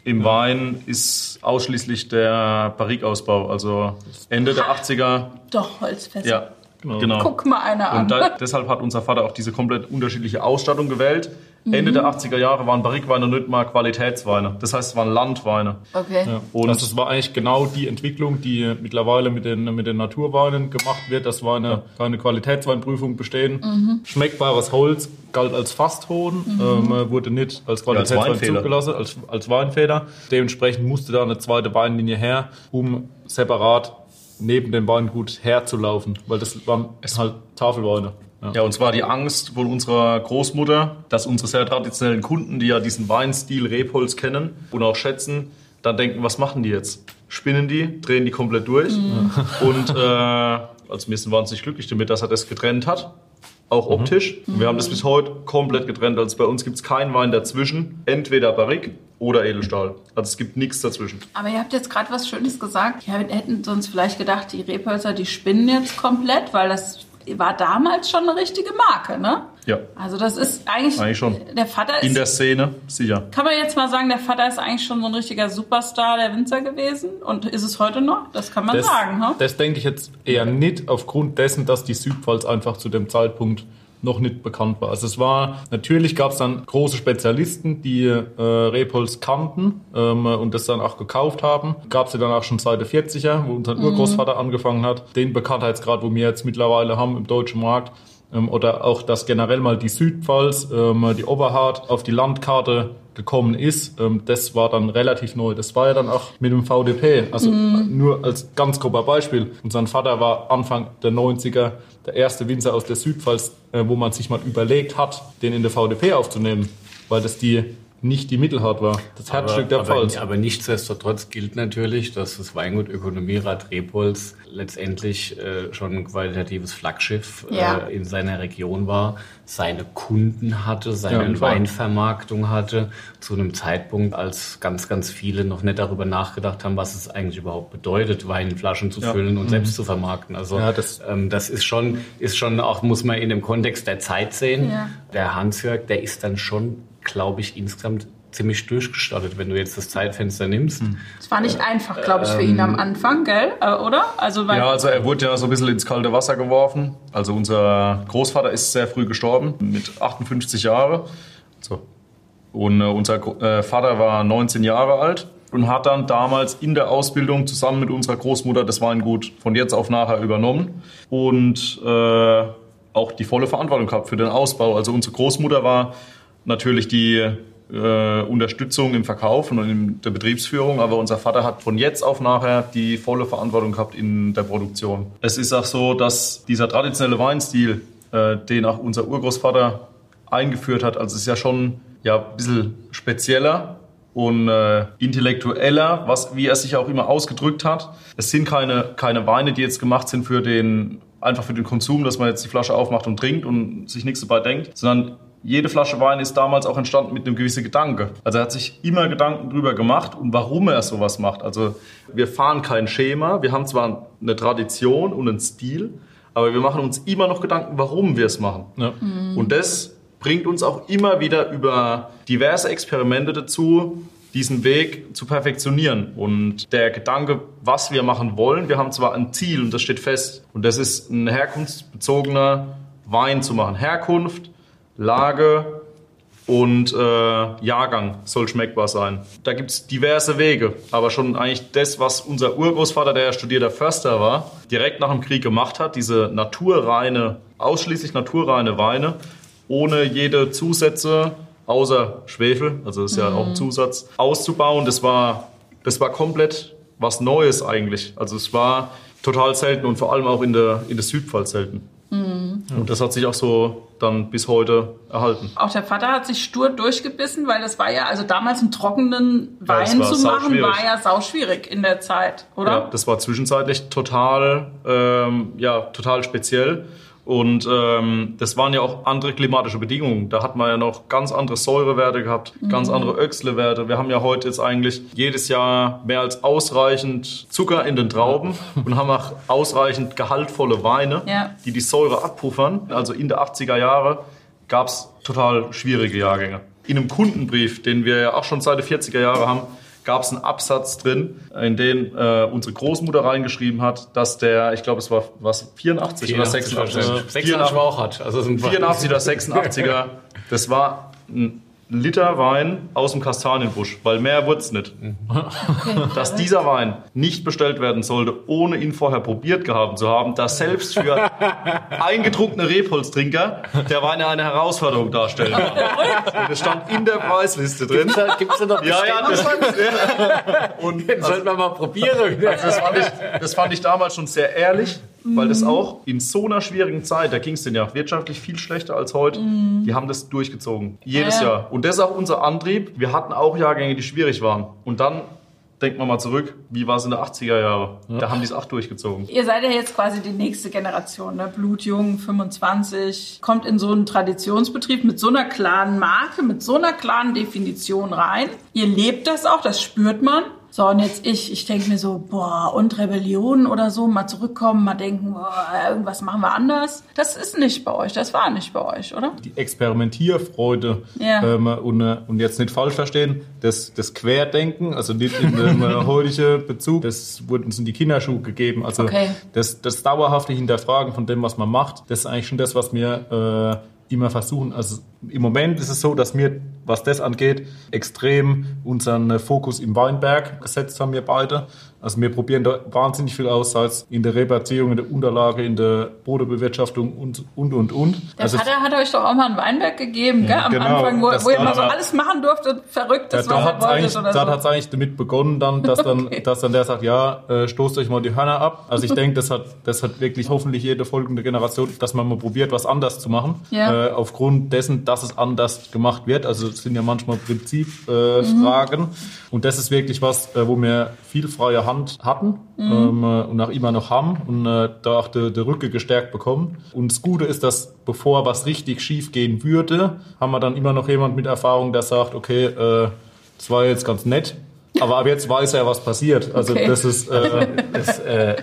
im Wein ist ausschließlich der Barrikausbau. Also Ende der 80er. Doch, Holzfässer. Ja, genau. Guck mal einer an. Und da, deshalb hat unser Vater auch diese komplett unterschiedliche Ausstattung gewählt. Ende der 80er Jahre waren Barrikweine nicht mal Qualitätsweine. Das heißt, es waren Landweine. okay. Und das, das war eigentlich genau die Entwicklung, die mittlerweile mit den, mit den Naturweinen gemacht wird. Das war eine, eine Qualitätsweinprüfung bestehen. Schmeckbares Holz galt als Fastton, ähm, wurde nicht als Qualitätswein Weinfehler. zugelassen, als, als Weinfeder. Dementsprechend musste da eine zweite Weinlinie her, um separat neben dem Weingut herzulaufen, weil das waren halt Tafelweine. Ja. Ja, und zwar die Angst von unserer Großmutter, dass unsere sehr traditionellen Kunden, die ja diesen Weinstil Rebholz kennen und auch schätzen, dann denken, was machen die jetzt? Spinnen die, drehen die komplett durch. Und äh, also wir sind wahnsinnig glücklich damit, dass er das getrennt hat. Auch optisch. Wir haben das bis heute komplett getrennt. Also bei uns gibt es keinen Wein dazwischen. Entweder Barrique oder Edelstahl. Also es gibt nichts dazwischen. Aber ihr habt jetzt gerade was Schönes gesagt. Wir hätten uns vielleicht gedacht, die Rebhölzer, die spinnen jetzt komplett, weil das war damals schon eine richtige Marke, ne? Ja, Also das ist eigentlich, Eigentlich schon. der Vater in ist, der Szene, sicher. kann man jetzt mal sagen, der Vater ist eigentlich schon so ein richtiger Superstar der Winzer gewesen und ist es heute noch? Das kann man Das, sagen, ne? das denke ich jetzt eher nicht aufgrund dessen, dass die Südpfalz einfach zu dem Zeitpunkt noch nicht bekannt war. Also es war, natürlich gab es dann große Spezialisten, die äh, Rebholz kannten ähm, und das dann auch gekauft haben. Gab es ja dann auch schon seit der 40er, wo unser Urgroßvater angefangen hat. Den Bekanntheitsgrad, wo wir jetzt mittlerweile haben im deutschen Markt, oder auch, dass generell mal die Südpfalz, ähm, die Oberhart auf die Landkarte gekommen ist, ähm, das war dann relativ neu. Das war ja dann auch mit dem VDP. Also nur als ganz grober Beispiel. Unser Vater war Anfang der 90er der erste Winzer aus der Südpfalz, äh, wo man sich mal überlegt hat, den in der VDP aufzunehmen, weil das die nicht die Mittelhart war. Das Herzstück der aber, Pfalz. aber nichtsdestotrotz gilt natürlich, dass das Weingut Ökonomierat Repolz letztendlich äh, schon ein qualitatives Flaggschiff Ja. äh, in seiner Region war, seine Kunden hatte, Ja, seine klar. Weinvermarktung hatte, zu einem Zeitpunkt, als ganz, ganz viele noch nicht darüber nachgedacht haben, was es eigentlich überhaupt bedeutet, Wein in Flaschen zu füllen und selbst zu vermarkten. Also Ja, das- ähm, das ist schon, ist schon auch, muss man in dem Kontext der Zeit sehen. Ja. Der Hans-Jörg, der ist dann schon, glaube ich, insgesamt ziemlich durchgestartet, wenn du jetzt das Zeitfenster nimmst. Es war nicht einfach, glaube ich, für ihn am Anfang, gell? Äh, oder? Also, weil, Ja, also er wurde ja so ein bisschen ins kalte Wasser geworfen. Also unser Großvater ist sehr früh gestorben, mit 58 Jahren. So. Und äh, unser äh, Vater war 19 Jahre alt und hat dann damals in der Ausbildung zusammen mit unserer Großmutter das Weingut von jetzt auf nachher übernommen und äh, auch die volle Verantwortung gehabt für den Ausbau. Also unsere Großmutter war natürlich die äh, Unterstützung im Verkauf und in der Betriebsführung, aber unser Vater hat von jetzt auf nachher die volle Verantwortung gehabt in der Produktion. Es ist auch so, dass dieser traditionelle Weinstil, äh, den auch unser Urgroßvater eingeführt hat, also es ist ja schon ja, ein bisschen spezieller und äh, intellektueller, was, wie er sich auch immer ausgedrückt hat. Es sind keine, keine Weine, die jetzt gemacht sind für den, einfach für den Konsum, dass man jetzt die Flasche aufmacht und trinkt und sich nichts dabei denkt, sondern jede Flasche Wein ist damals auch entstanden mit einem gewissen Gedanke. Also er hat sich immer Gedanken drüber gemacht und warum er sowas macht. Also wir fahren kein Schema, wir haben zwar eine Tradition und einen Stil, aber wir machen uns immer noch Gedanken, warum wir es machen. Ja. Und das bringt uns auch immer wieder über diverse Experimente dazu, diesen Weg zu perfektionieren. Und der Gedanke, was wir machen wollen, wir haben zwar ein Ziel und das steht fest. Und das ist ein herkunftsbezogener Wein zu machen. Herkunft, Lage und äh, Jahrgang soll schmeckbar sein. Da gibt es diverse Wege, aber schon eigentlich das, was unser Urgroßvater, der ja studierter Förster war, direkt nach dem Krieg gemacht hat, diese naturreine, ausschließlich naturreine Weine, ohne jede Zusätze, außer Schwefel, also das ist ja auch ein Zusatz, auszubauen. Das war, das war komplett was Neues eigentlich. Also es war total selten und vor allem auch in der, in der Südpfalz selten. Und das hat sich auch so dann bis heute erhalten. Auch der Vater hat sich stur durchgebissen, weil das war ja, also damals einen trockenen Ja, Wein war zu machen, war ja sauschwierig in der Zeit, oder? Ja, das war zwischenzeitlich total, ähm, ja, total speziell. Und ähm, das waren ja auch andere klimatische Bedingungen. Da hat man ja noch ganz andere Säurewerte gehabt, ganz andere Öchslewerte. Wir haben ja heute jetzt eigentlich jedes Jahr mehr als ausreichend Zucker in den Trauben und haben auch ausreichend gehaltvolle Weine, Ja. die die Säure abpuffern. Also in der 80er Jahre gab es total schwierige Jahrgänge. In einem Kundenbrief, den wir ja auch schon seit den 40er Jahren haben, gab es einen Absatz drin, in den äh, unsere Großmutter reingeschrieben hat, dass der, ich glaube, es war was 84, oder 86, 86 war auch hat. Also es sind 84 oder 86er, das war ein Liter Wein aus dem Kastanienbusch, weil mehr wurde es nicht. Dass dieser Wein nicht bestellt werden sollte, ohne ihn vorher probiert gehabt zu haben, dass selbst für eingetrunkene Rebholztrinker der Wein eine Herausforderung darstellt. Es stand in der Preisliste drin. Gibt es da noch Ja, ja, das, Und den sollten wir mal probieren. das, fand ich, das fand ich damals schon sehr ehrlich, weil das auch in so einer schwierigen Zeit, da ging es denen ja wirtschaftlich viel schlechter als heute, die haben das durchgezogen. Jedes Ja, ja. Jahr. Und das ist auch unser Antrieb. Wir hatten auch Jahrgänge, die schwierig waren. Und dann denkt man mal zurück, wie war es in den 80er Jahren? Da haben die es auch durchgezogen. Ihr seid ja jetzt quasi die nächste Generation, ne? Blutjung, 25, kommt in so einen Traditionsbetrieb mit so einer klaren Marke, mit so einer klaren Definition rein. Ihr lebt das auch, das spürt man. So, und jetzt ich, ich denke mir so, boah, und Rebellion oder so, mal zurückkommen, mal denken, boah, irgendwas machen wir anders. Das ist nicht bei euch, das war nicht bei euch, oder? Die Experimentierfreude Ja. ähm, und, äh, und jetzt nicht falsch verstehen, das, das Querdenken, also nicht in dem äh, heutigen Bezug, das wurden uns in die Kinderschuhe gegeben. Also Okay. das, das dauerhafte Hinterfragen von dem, was man macht, das ist eigentlich schon das, was wir äh, immer versuchen. Also im Moment ist es so, dass wir, was das angeht, extrem unseren Fokus im Weinberg gesetzt haben, wir beide. Also wir probieren da wahnsinnig viel aus, sei es in der Repatriierung, in der Unterlage, in der Bodebewirtschaftung und, und, und, und. Der also, Vater hat euch doch auch mal einen Weinberg gegeben, gell? Am genau. Anfang, wo, wo ihr mal so alles machen durftet, verrücktes, ja, was hat ihr es eigentlich, wolltet oder da so. hat's eigentlich damit begonnen, dann, dass dann, Okay. dass dann der sagt, ja, äh, stoßt euch mal die Hörner ab. Also ich denke, das hat, das hat wirklich hoffentlich jede folgende Generation, dass man mal probiert, was anders zu machen. Ja. Äh, aufgrund dessen, dass es anders gemacht wird. Also es sind ja manchmal Prinzipfragen. Äh, Fragen. Und das ist wirklich was, äh, wo wir viel freie Hand hatten ähm, äh, und auch immer noch haben und äh, da auch der der Rücke gestärkt bekommen. Und das Gute ist, dass bevor was richtig schief gehen würde, haben wir dann immer noch jemand mit Erfahrung, der sagt, okay, äh, das war jetzt ganz nett, aber ab jetzt weiß er, was passiert. Also Okay. das ist äh, Das, äh,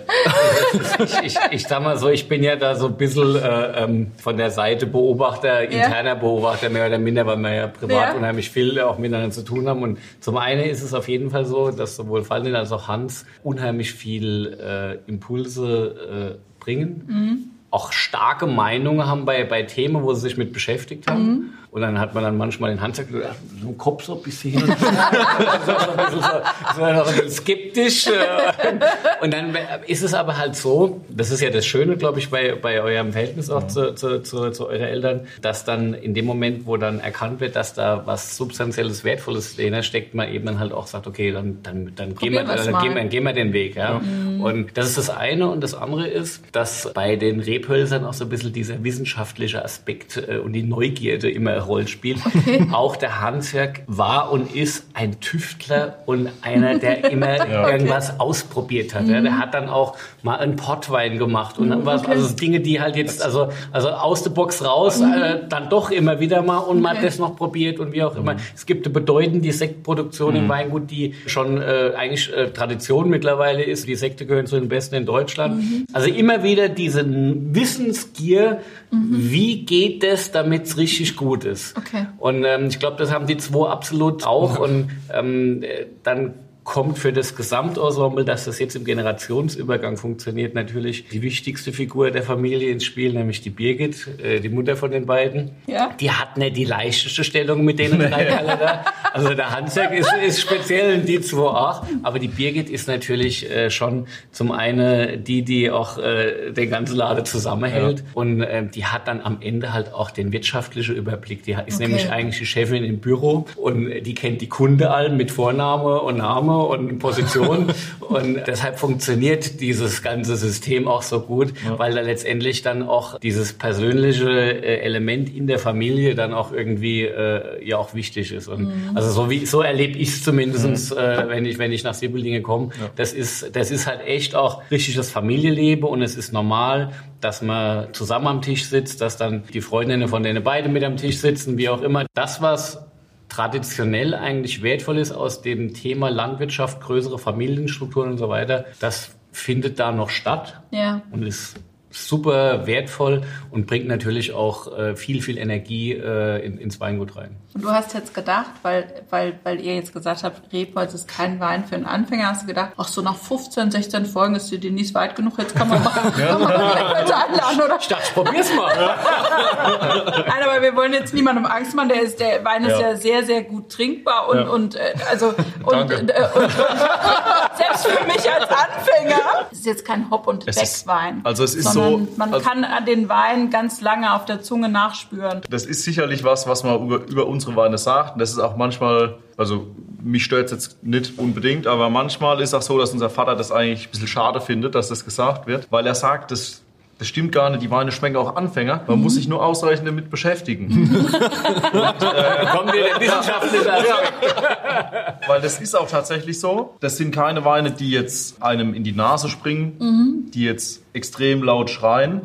ich, ich, ich sag mal so, ich bin ja da so ein bisschen äh, ähm, von der Seite Beobachter, interner Beobachter mehr oder minder, weil wir ja privat Ja. unheimlich viel auch miteinander zu tun haben. Und zum einen ist es auf jeden Fall so, dass sowohl Fallen als auch Hans unheimlich viel äh, Impulse äh, bringen. Auch starke Meinungen haben bei, bei Themen, wo sie sich mit beschäftigt haben. Und dann hat man dann manchmal den Hans gesagt, so im Kopf so ein bisschen so, ein bisschen so, so noch ein bisschen skeptisch. äh. Und dann ist es aber halt so, das ist ja das Schöne, glaube ich, bei, bei eurem Verhältnis auch zu, zu, zu, zu euren Eltern, dass dann in dem Moment, wo dann erkannt wird, dass da was Substanzielles, Wertvolles dahinter steckt, man eben dann halt auch sagt, okay, dann, dann, dann, gehen, wir, dann, mal. gehen, wir, dann gehen wir den Weg. Ja? Und das ist das eine. Und das andere ist, dass bei den Rebhölzern auch so ein bisschen dieser wissenschaftliche Aspekt äh, und die Neugierde immer eine Rolle spielt. Auch der Hansjörg war und ist ein Tüftler und einer, der immer irgendwas ausprobiert hat. Ja? Der hat dann auch mal einen Portwein gemacht und dann was, also Dinge, die halt jetzt, also, also aus der Box raus, äh, dann doch immer wieder mal und mal Okay. das noch probiert und wie auch immer. Es gibt eine bedeutende Sektproduktion im Weingut, die schon äh, eigentlich äh, Tradition mittlerweile ist. Die Sekte gehören zu den besten in Deutschland. Also immer wieder diese Wissensgier, wie geht es, damit es richtig gut ist. Okay. Und ähm, ich glaube, das haben die zwei absolut auch. Und ähm, äh, dann kommt für das Gesamtensemble, dass das jetzt im Generationsübergang funktioniert, natürlich die wichtigste Figur der Familie ins Spiel, nämlich die Birgit, äh, die Mutter von den beiden. Ja. Die hat nicht die leichteste Stellung mit denen drei da. Also der Hansjörg ist, ist speziell in die zwei auch. Aber die Birgit ist natürlich äh, schon zum einen die, die auch äh, den ganzen Laden zusammenhält. Und äh, die hat dann am Ende halt auch den wirtschaftlichen Überblick. Die ist Okay. nämlich eigentlich die Chefin im Büro und die kennt die Kunde allen mit Vorname und Name und Position. und deshalb funktioniert dieses ganze System auch so gut, weil da letztendlich dann auch dieses persönliche äh, Element in der Familie dann auch irgendwie äh, ja auch wichtig ist. Und also so wie so erlebe ich es zumindest, äh, wenn ich wenn ich nach Siebeldinge komme. Das ist das ist halt echt auch richtig das Familienleben und es ist normal, dass man zusammen am Tisch sitzt, dass dann die Freundinnen von denen beide mit am Tisch sitzen, wie auch immer. Das was traditionell eigentlich wertvoll ist aus dem Thema Landwirtschaft, größere Familienstrukturen und so weiter, das findet da noch statt Ja. und ist super wertvoll und bringt natürlich auch äh, viel, viel Energie äh, in, ins Weingut rein. Und du hast jetzt gedacht, weil, weil, weil ihr jetzt gesagt habt, Rebholz ist kein Wein für einen Anfänger, hast du gedacht, ach so nach 15, 16 Folgen ist die Denise weit genug, jetzt kann man mal, kann man mal einladen, oder? Ich dachte, ich probier's mal. Nein, aber wir wollen jetzt niemandem Angst machen. Der, ist, der Wein ist ja, Ja. sehr, sehr gut trinkbar und, Ja. und äh, also und, äh, und, und selbst für mich als Anfänger es ist jetzt kein Hop und Wegwein. also es ist so, man also- kann den Wein ganz lange auf der Zunge nachspüren. Das ist sicherlich was, was man über, über unsere Weine sagt. Das ist auch manchmal, also mich stört es jetzt nicht unbedingt, aber manchmal ist auch so, dass unser Vater das eigentlich ein bisschen schade findet, dass das gesagt wird, weil er sagt, das, das stimmt gar nicht, die Weine schmecken auch Anfänger. Man muss sich nur ausreichend damit beschäftigen. Kommen wir der wissenschaftliche Aspekt. Weil das ist auch tatsächlich so. Das sind keine Weine, die jetzt einem in die Nase springen, die jetzt extrem laut schreien.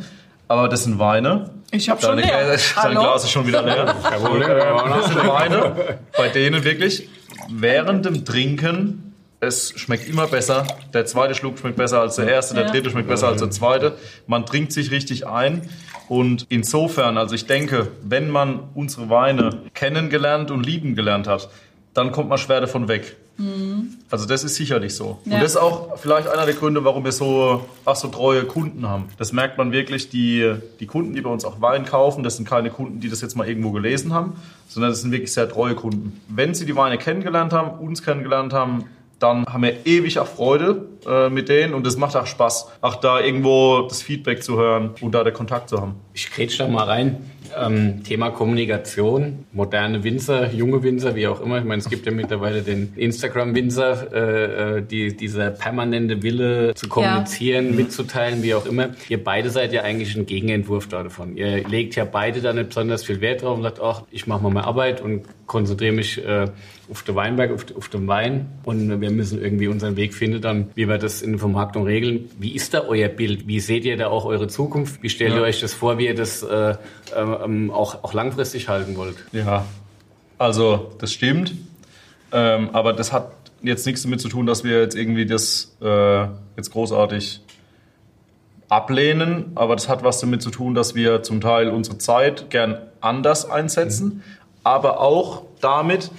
Aber das sind Weine. Ich hab schon Deine, leer. Dein Hallo? Glas ist schon wieder leer. Das sind Weine, bei denen wirklich während dem Trinken es schmeckt immer besser. Der zweite Schluck schmeckt besser als der erste, der Ja. dritte schmeckt besser als der zweite. Man trinkt sich richtig ein. Und insofern, also ich denke, wenn man unsere Weine kennengelernt und lieben gelernt hat, dann kommt man schwer davon weg. Also das ist sicherlich so. Ja. Und das ist auch vielleicht einer der Gründe, warum wir so, ach, so treue Kunden haben. Das merkt man wirklich, die, die Kunden, die bei uns auch Wein kaufen, das sind keine Kunden, die das jetzt mal irgendwo gelesen haben, sondern das sind wirklich sehr treue Kunden. Wenn sie die Weine kennengelernt haben, uns kennengelernt haben, dann haben wir ewig auch Freude äh, mit denen und es macht auch Spaß, auch da irgendwo das Feedback zu hören und da den Kontakt zu haben. Ich grätsch da mal rein. Ähm, Thema Kommunikation, moderne Winzer, junge Winzer, wie auch immer. Ich meine, es gibt ja mittlerweile den Instagram-Winzer, äh, äh, die, dieser permanente Wille zu kommunizieren, mitzuteilen, wie auch immer. Ihr beide seid ja eigentlich ein Gegenentwurf davon. Ihr legt ja beide da nicht besonders viel Wert drauf und sagt, ach, ich mache mal meine Arbeit und konzentriere mich äh, auf den Weinberg, auf, auf den Wein und wir müssen irgendwie unseren Weg finden, dann wie wir das in der Vermarktung regeln. Wie ist da euer Bild? Wie seht ihr da auch eure Zukunft? Wie stellt ihr euch das vor, wie ihr das äh, ähm, auch, auch langfristig halten wollt? Ja, also das stimmt. Ähm, aber das hat jetzt nichts damit zu tun, dass wir jetzt irgendwie das äh, jetzt großartig ablehnen. Aber das hat was damit zu tun, dass wir zum Teil unsere Zeit gern anders einsetzen. Aber auch damit,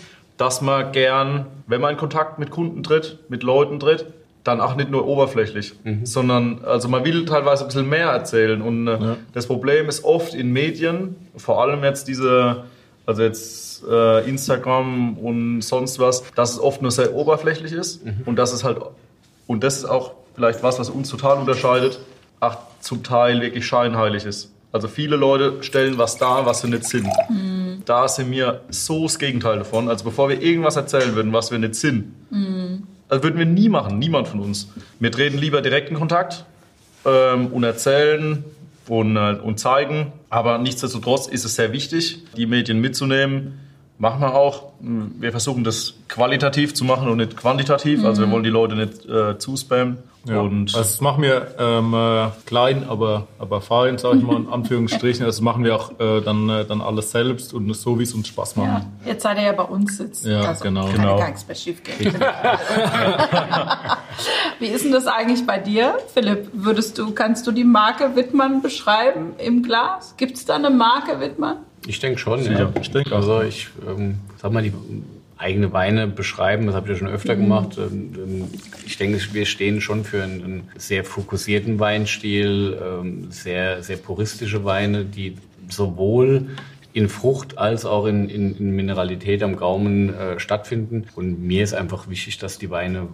dass man gern, wenn man in Kontakt mit Kunden tritt, mit Leuten tritt, dann auch nicht nur oberflächlich, sondern also man will teilweise ein bisschen mehr erzählen. Und äh, das Problem ist oft in Medien, vor allem jetzt diese, also jetzt äh, Instagram und sonst was, dass es oft nur sehr oberflächlich ist und das ist halt und das ist auch vielleicht was, was uns total unterscheidet, auch zum Teil wirklich scheinheilig ist. Also viele Leute stellen was dar, was sie nicht sind. Da sind wir so das Gegenteil davon. Also bevor wir irgendwas erzählen würden, was wir nicht sind, das würden wir nie machen, niemand von uns. Wir treten lieber direkt in Kontakt ähm, und erzählen und, äh, und zeigen. Aber nichtsdestotrotz ist es sehr wichtig, die Medien mitzunehmen. Machen wir auch. Wir versuchen das qualitativ zu machen und nicht quantitativ. Also wir wollen die Leute nicht äh, zuspammen. Ja. Und also das machen wir ähm, äh, klein, aber, aber fein, sage ich mal in Anführungsstrichen. Das machen wir auch äh, dann, äh, dann alles selbst und so, wie es uns Spaß macht. Ja. Jetzt seid ihr ja bei uns jetzt. Ja, also genau. Kann Genau. gar nichts mehr schief gehen. Wie ist denn das eigentlich bei dir, Philipp? Würdest du, kannst du die Marke Wittmann beschreiben im Glas? Gibt es da eine Marke Wittmann? Ich denke schon, ja. ich denke. Also ich ähm, sag mal, die eigene Weine beschreiben, das habe ich ja schon öfter gemacht. Ähm, ähm, Ich denke, wir stehen schon für einen, einen sehr fokussierten Weinstil, ähm, sehr, sehr puristische Weine, die sowohl in Frucht als auch in, in, in Mineralität am Gaumen äh, stattfinden. Und mir ist einfach wichtig, dass die Weine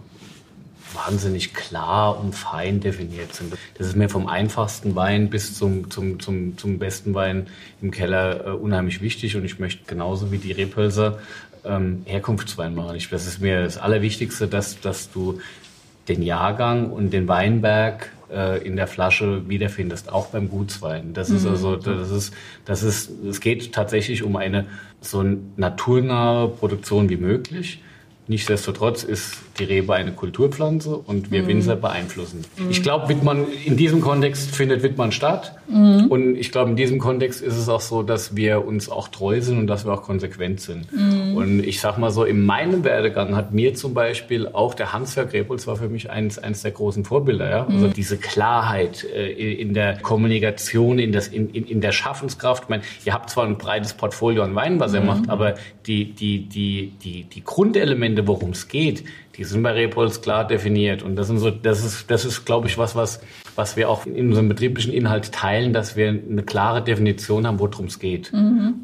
wahnsinnig klar und fein definiert sind. Das ist mir vom einfachsten Wein bis zum, zum, zum, zum besten Wein im Keller äh, unheimlich wichtig und ich möchte genauso wie die Rebhölzer ähm, Herkunftswein machen. Ich, das ist mir das Allerwichtigste, dass, dass du den Jahrgang und den Weinberg äh, in der Flasche wiederfindest, auch beim Gutswein. Das ist also, das ist, das ist, es geht tatsächlich um eine so naturnahe Produktion wie möglich. Nichtsdestotrotz ist die Rebe eine Kulturpflanze und wir Winzer beeinflussen. Ich glaube, Wittmann, in diesem Kontext findet Wittmann statt. Und ich glaube, in diesem Kontext ist es auch so, dass wir uns auch treu sind und dass wir auch konsequent sind. Und ich sag mal so, in meinem Werdegang hat mir zum Beispiel auch der Hans-Jörg Rebholz war für mich eins, eins der großen Vorbilder. Ja? Also diese Klarheit äh, in der Kommunikation, in, das, in, in, in der Schaffenskraft. Ich meine, ihr habt zwar ein breites Portfolio an Weinen, was ihr macht, aber die, die, die, die, die Grundelemente, worum es geht, die sind bei Rebholz klar definiert. Und das sind so, das ist, das ist, glaube ich, was, was, was wir auch in unserem betrieblichen Inhalt teilen, dass wir eine klare Definition haben, worum es geht.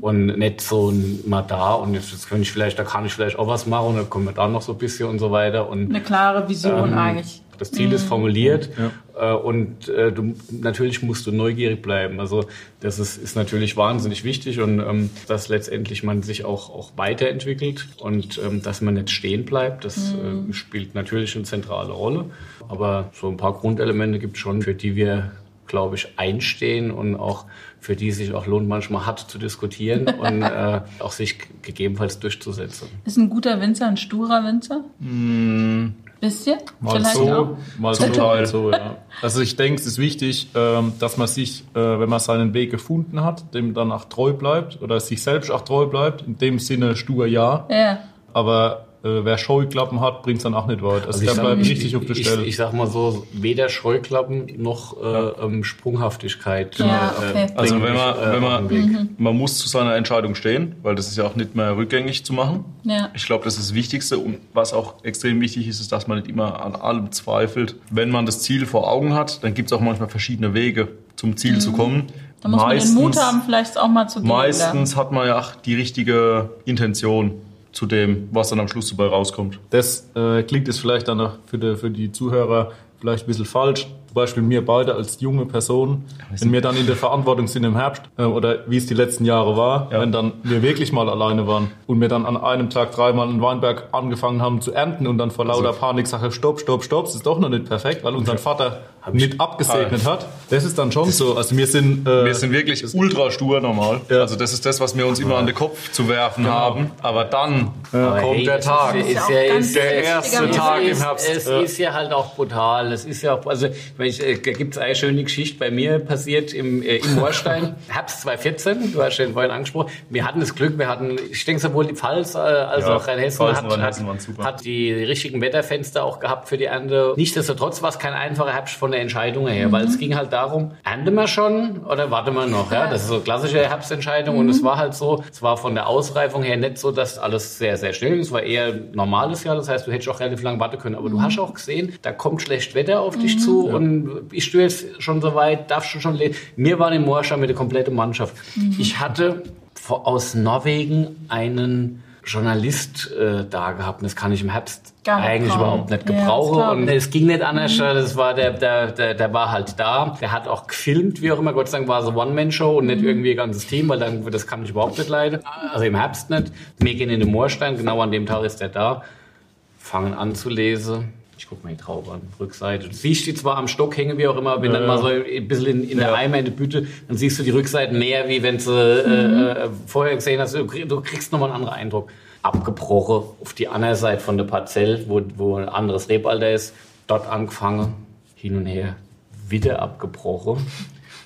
Und nicht so ein mal da und jetzt, jetzt kann ich vielleicht, da kann ich vielleicht auch was machen und dann kommen wir da noch so ein bisschen und so weiter. Und Eine klare Vision Ähm, eigentlich. das Ziel ist formuliert äh, und äh, du, natürlich musst du neugierig bleiben. Also das ist, ist natürlich wahnsinnig wichtig und ähm, dass letztendlich man sich auch, auch weiterentwickelt und ähm, dass man nicht stehen bleibt, das äh, spielt natürlich eine zentrale Rolle. Aber so ein paar Grundelemente gibt es schon, für die wir glaube ich, einstehen und auch für die sich auch lohnt, manchmal hart zu diskutieren und äh, auch sich gegebenenfalls durchzusetzen. Ist ein guter Winzer ein sturer Winzer? Bisschen? Mal Vielleicht so, auch. mal so, mal so, ja. Also ich denke, es ist wichtig, ähm, dass man sich, äh, wenn man seinen Weg gefunden hat, dem dann auch treu bleibt oder sich selbst auch treu bleibt. In dem Sinne stur ja. Ja. Aber äh, wer Scheuklappen hat, bringt's dann auch nicht weit. Also, ich der sag- bleibt ich- richtig auf der ich, Stelle. Ich, sag mal so, weder Scheuklappen noch äh, ähm, Sprunghaftigkeit. Ja, äh, okay. Also wenn man, äh, wenn man, Weg. man muss zu seiner Entscheidung stehen, weil das ist ja auch nicht mehr rückgängig zu machen. Ja. Ich glaube, das ist das Wichtigste und was auch extrem wichtig ist, ist, dass man nicht immer an allem zweifelt. Wenn man das Ziel vor Augen hat, dann gibt es auch manchmal verschiedene Wege, zum Ziel zu kommen. Da muss man den Mut haben, vielleicht auch mal zu gehen. meistens hat man ja auch die richtige Intention zu dem, was dann am Schluss dabei rauskommt. Das äh, klingt jetzt vielleicht dann für die, für die Zuhörer vielleicht ein bisschen falsch. Zum Beispiel mir beide als junge Person, wenn wir dann in der Verantwortung sind im Herbst äh, oder wie es die letzten Jahre war, Ja. wenn dann wir wirklich mal alleine waren und wir dann an einem Tag dreimal in Weinberg angefangen haben zu ernten und dann vor lauter Panik sage stopp, stopp, stopp, es ist doch noch nicht perfekt, weil unser Vater nicht abgesegnet hat. Das ist dann schon so. Also wir sind, äh, Wir sind wirklich ultra stur normal. Ja. Also das ist das, was wir uns immer an den Kopf zu werfen haben. Aber dann Aber kommt hey, der Tag. Ist, ist ja, ganz ist, ja- wichtiger erste. Tag im es, Herbst. Es Ja. ist ja halt auch brutal. Es ist ja auch, also ich, äh, da gibt es eine schöne Geschichte bei mir passiert im, äh, im Moorstein. Herbst 2014, du hast den vorhin angesprochen. Wir hatten das Glück, wir hatten, ich denke sowohl die Pfalz äh, als Ja, auch Rheinhessen Pfalz hat, hat, waren super. hat die richtigen Wetterfenster auch gehabt für die Ernte. Nichtsdestotrotz war es kein einfacher Herbst von der Entscheidung her, weil es ging halt darum, ernten wir schon oder warten wir noch? Ja, das ist so eine klassische Herbstentscheidung und es war halt so, es war von der Ausreifung her nicht so, dass alles sehr, sehr schnell ist. Es war eher ein normales Jahr, das heißt, du hättest auch relativ lange warten können. Aber du hast auch gesehen, da kommt schlecht Wetter auf dich zu und ich stehe jetzt schon so weit, darfst du schon lesen. Wir waren im Moorstein mit der kompletten Mannschaft. Ich hatte aus Norwegen einen Journalist äh, da gehabt und das kann ich im Herbst eigentlich kaum. überhaupt nicht Ja, gebrauchen. glaub und es ging nicht anders. Das war der, der, der, der war halt da. Der hat auch gefilmt, wie auch immer. Gott sei Dank war es eine One-Man-Show und nicht irgendwie ein ganzes Team, weil dann, das kann ich überhaupt nicht leiden. Also im Herbst nicht. Wir gehen in den Moorstein. Genau an dem Tag ist der da. Fangen an zu lesen. Ich guck mal die Traube an, Rückseite. Du siehst die zwar am Stock hängen, wie auch immer, wenn dann mal so ein bisschen in, in der Eimer, in der Bütte, dann siehst du die Rückseiten mehr, wie wenn du äh, äh, vorher gesehen hast. Du krieg- du kriegst nochmal einen anderen Eindruck. Abgebrochen auf die andere Seite von der Parzell, wo, wo ein anderes Rebalter ist. Dort angefangen, hin und her, wieder abgebrochen.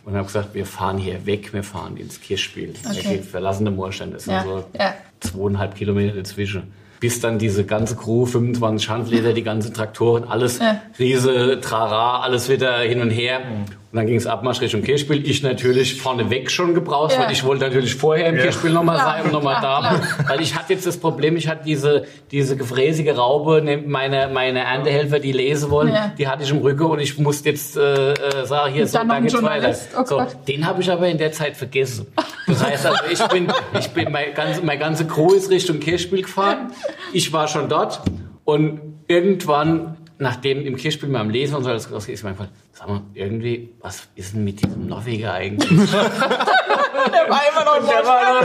Und habe gesagt, wir fahren hier weg, wir fahren ins Kirchspiel. Okay. Wir verlassen den Moorstein. Das sind Ja, so ja. zweieinhalb Kilometer dazwischen. Bis dann diese ganze Crew, 25 Handleder, die ganzen Traktoren, alles Ja. Riese, Trara, alles wieder hin und her. Und dann ging es Abmarsch Richtung Kirchspiel. Ich natürlich vorneweg schon gebraucht, Ja. weil ich wollte natürlich vorher im Kirchspiel nochmal sein und nochmal da. klar, Weil ich hatte jetzt das Problem, ich hatte diese, diese gefräßige Raube, ne, meine, meine Erntehelfer, die lesen wollen, Ja. die hatte ich im Rücken und ich musste jetzt äh, äh, sagen, hier, Und so, dann da geht's weiter. Oh so, den habe ich aber in der Zeit vergessen. Das heißt also, ich bin, ich bin, meine ganze, meine ganze Crew ist Richtung Kirchspiel gefahren. Ich war schon dort und irgendwann, nachdem im Kirchspiel mal am Lesen und so alles rausgeht, ist mir einfach, sag mal, irgendwie, was ist denn mit diesem Norweger eigentlich? Der war immer noch Der war,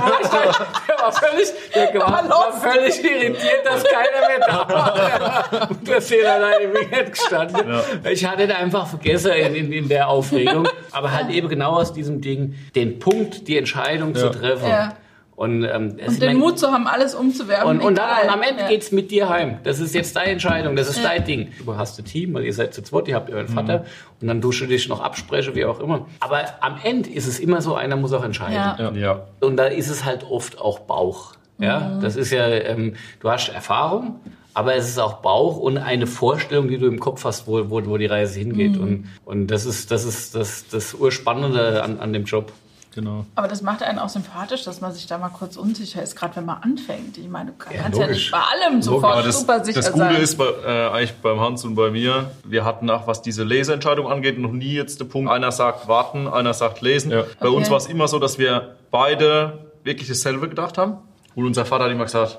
der war völlig, der war, war völlig irritiert, dass keiner mehr da war. Und das steht allein im Weg gestanden. Ich hatte da einfach vergessen in, in, in der Aufregung. Aber halt eben genau aus diesem Ding, den Punkt, die Entscheidung zu treffen. Ja. Und, ähm, es- Und den mein- Mut zu haben, alles umzuwerfen. und, und, dann, und am Ende Ja. geht's mit dir heim. Das ist jetzt deine Entscheidung, das ist dein Ding. Du hast ein Team, weil ihr seid zu zweit, ihr habt euren Vater und dann dusche dich noch abspreche, wie auch immer. Aber am Ende ist es immer so, einer muss auch entscheiden. Ja. Ja. Und da ist es halt oft auch Bauch. Ja, Mhm. das ist ja, ähm, du hast Erfahrung, aber es ist auch Bauch und eine Vorstellung, die du im Kopf hast, wo, wo, wo die Reise hingeht. Mhm. Und, und das ist das, ist das, das Urspannende an, an dem Job. Genau. Aber das macht einen auch sympathisch, dass man sich da mal kurz unsicher ist, gerade wenn man anfängt. Ich meine, du kannst ja, nicht bei allem sofort das, super sicher das Gute sein. ist bei, äh, eigentlich beim Hans und bei mir, wir hatten auch, was diese Leseentscheidung angeht, noch nie jetzt den Punkt, einer sagt warten, einer sagt lesen. Ja. Bei uns Okay. war es immer so, dass wir beide wirklich dasselbe gedacht haben. Und unser Vater hat immer gesagt,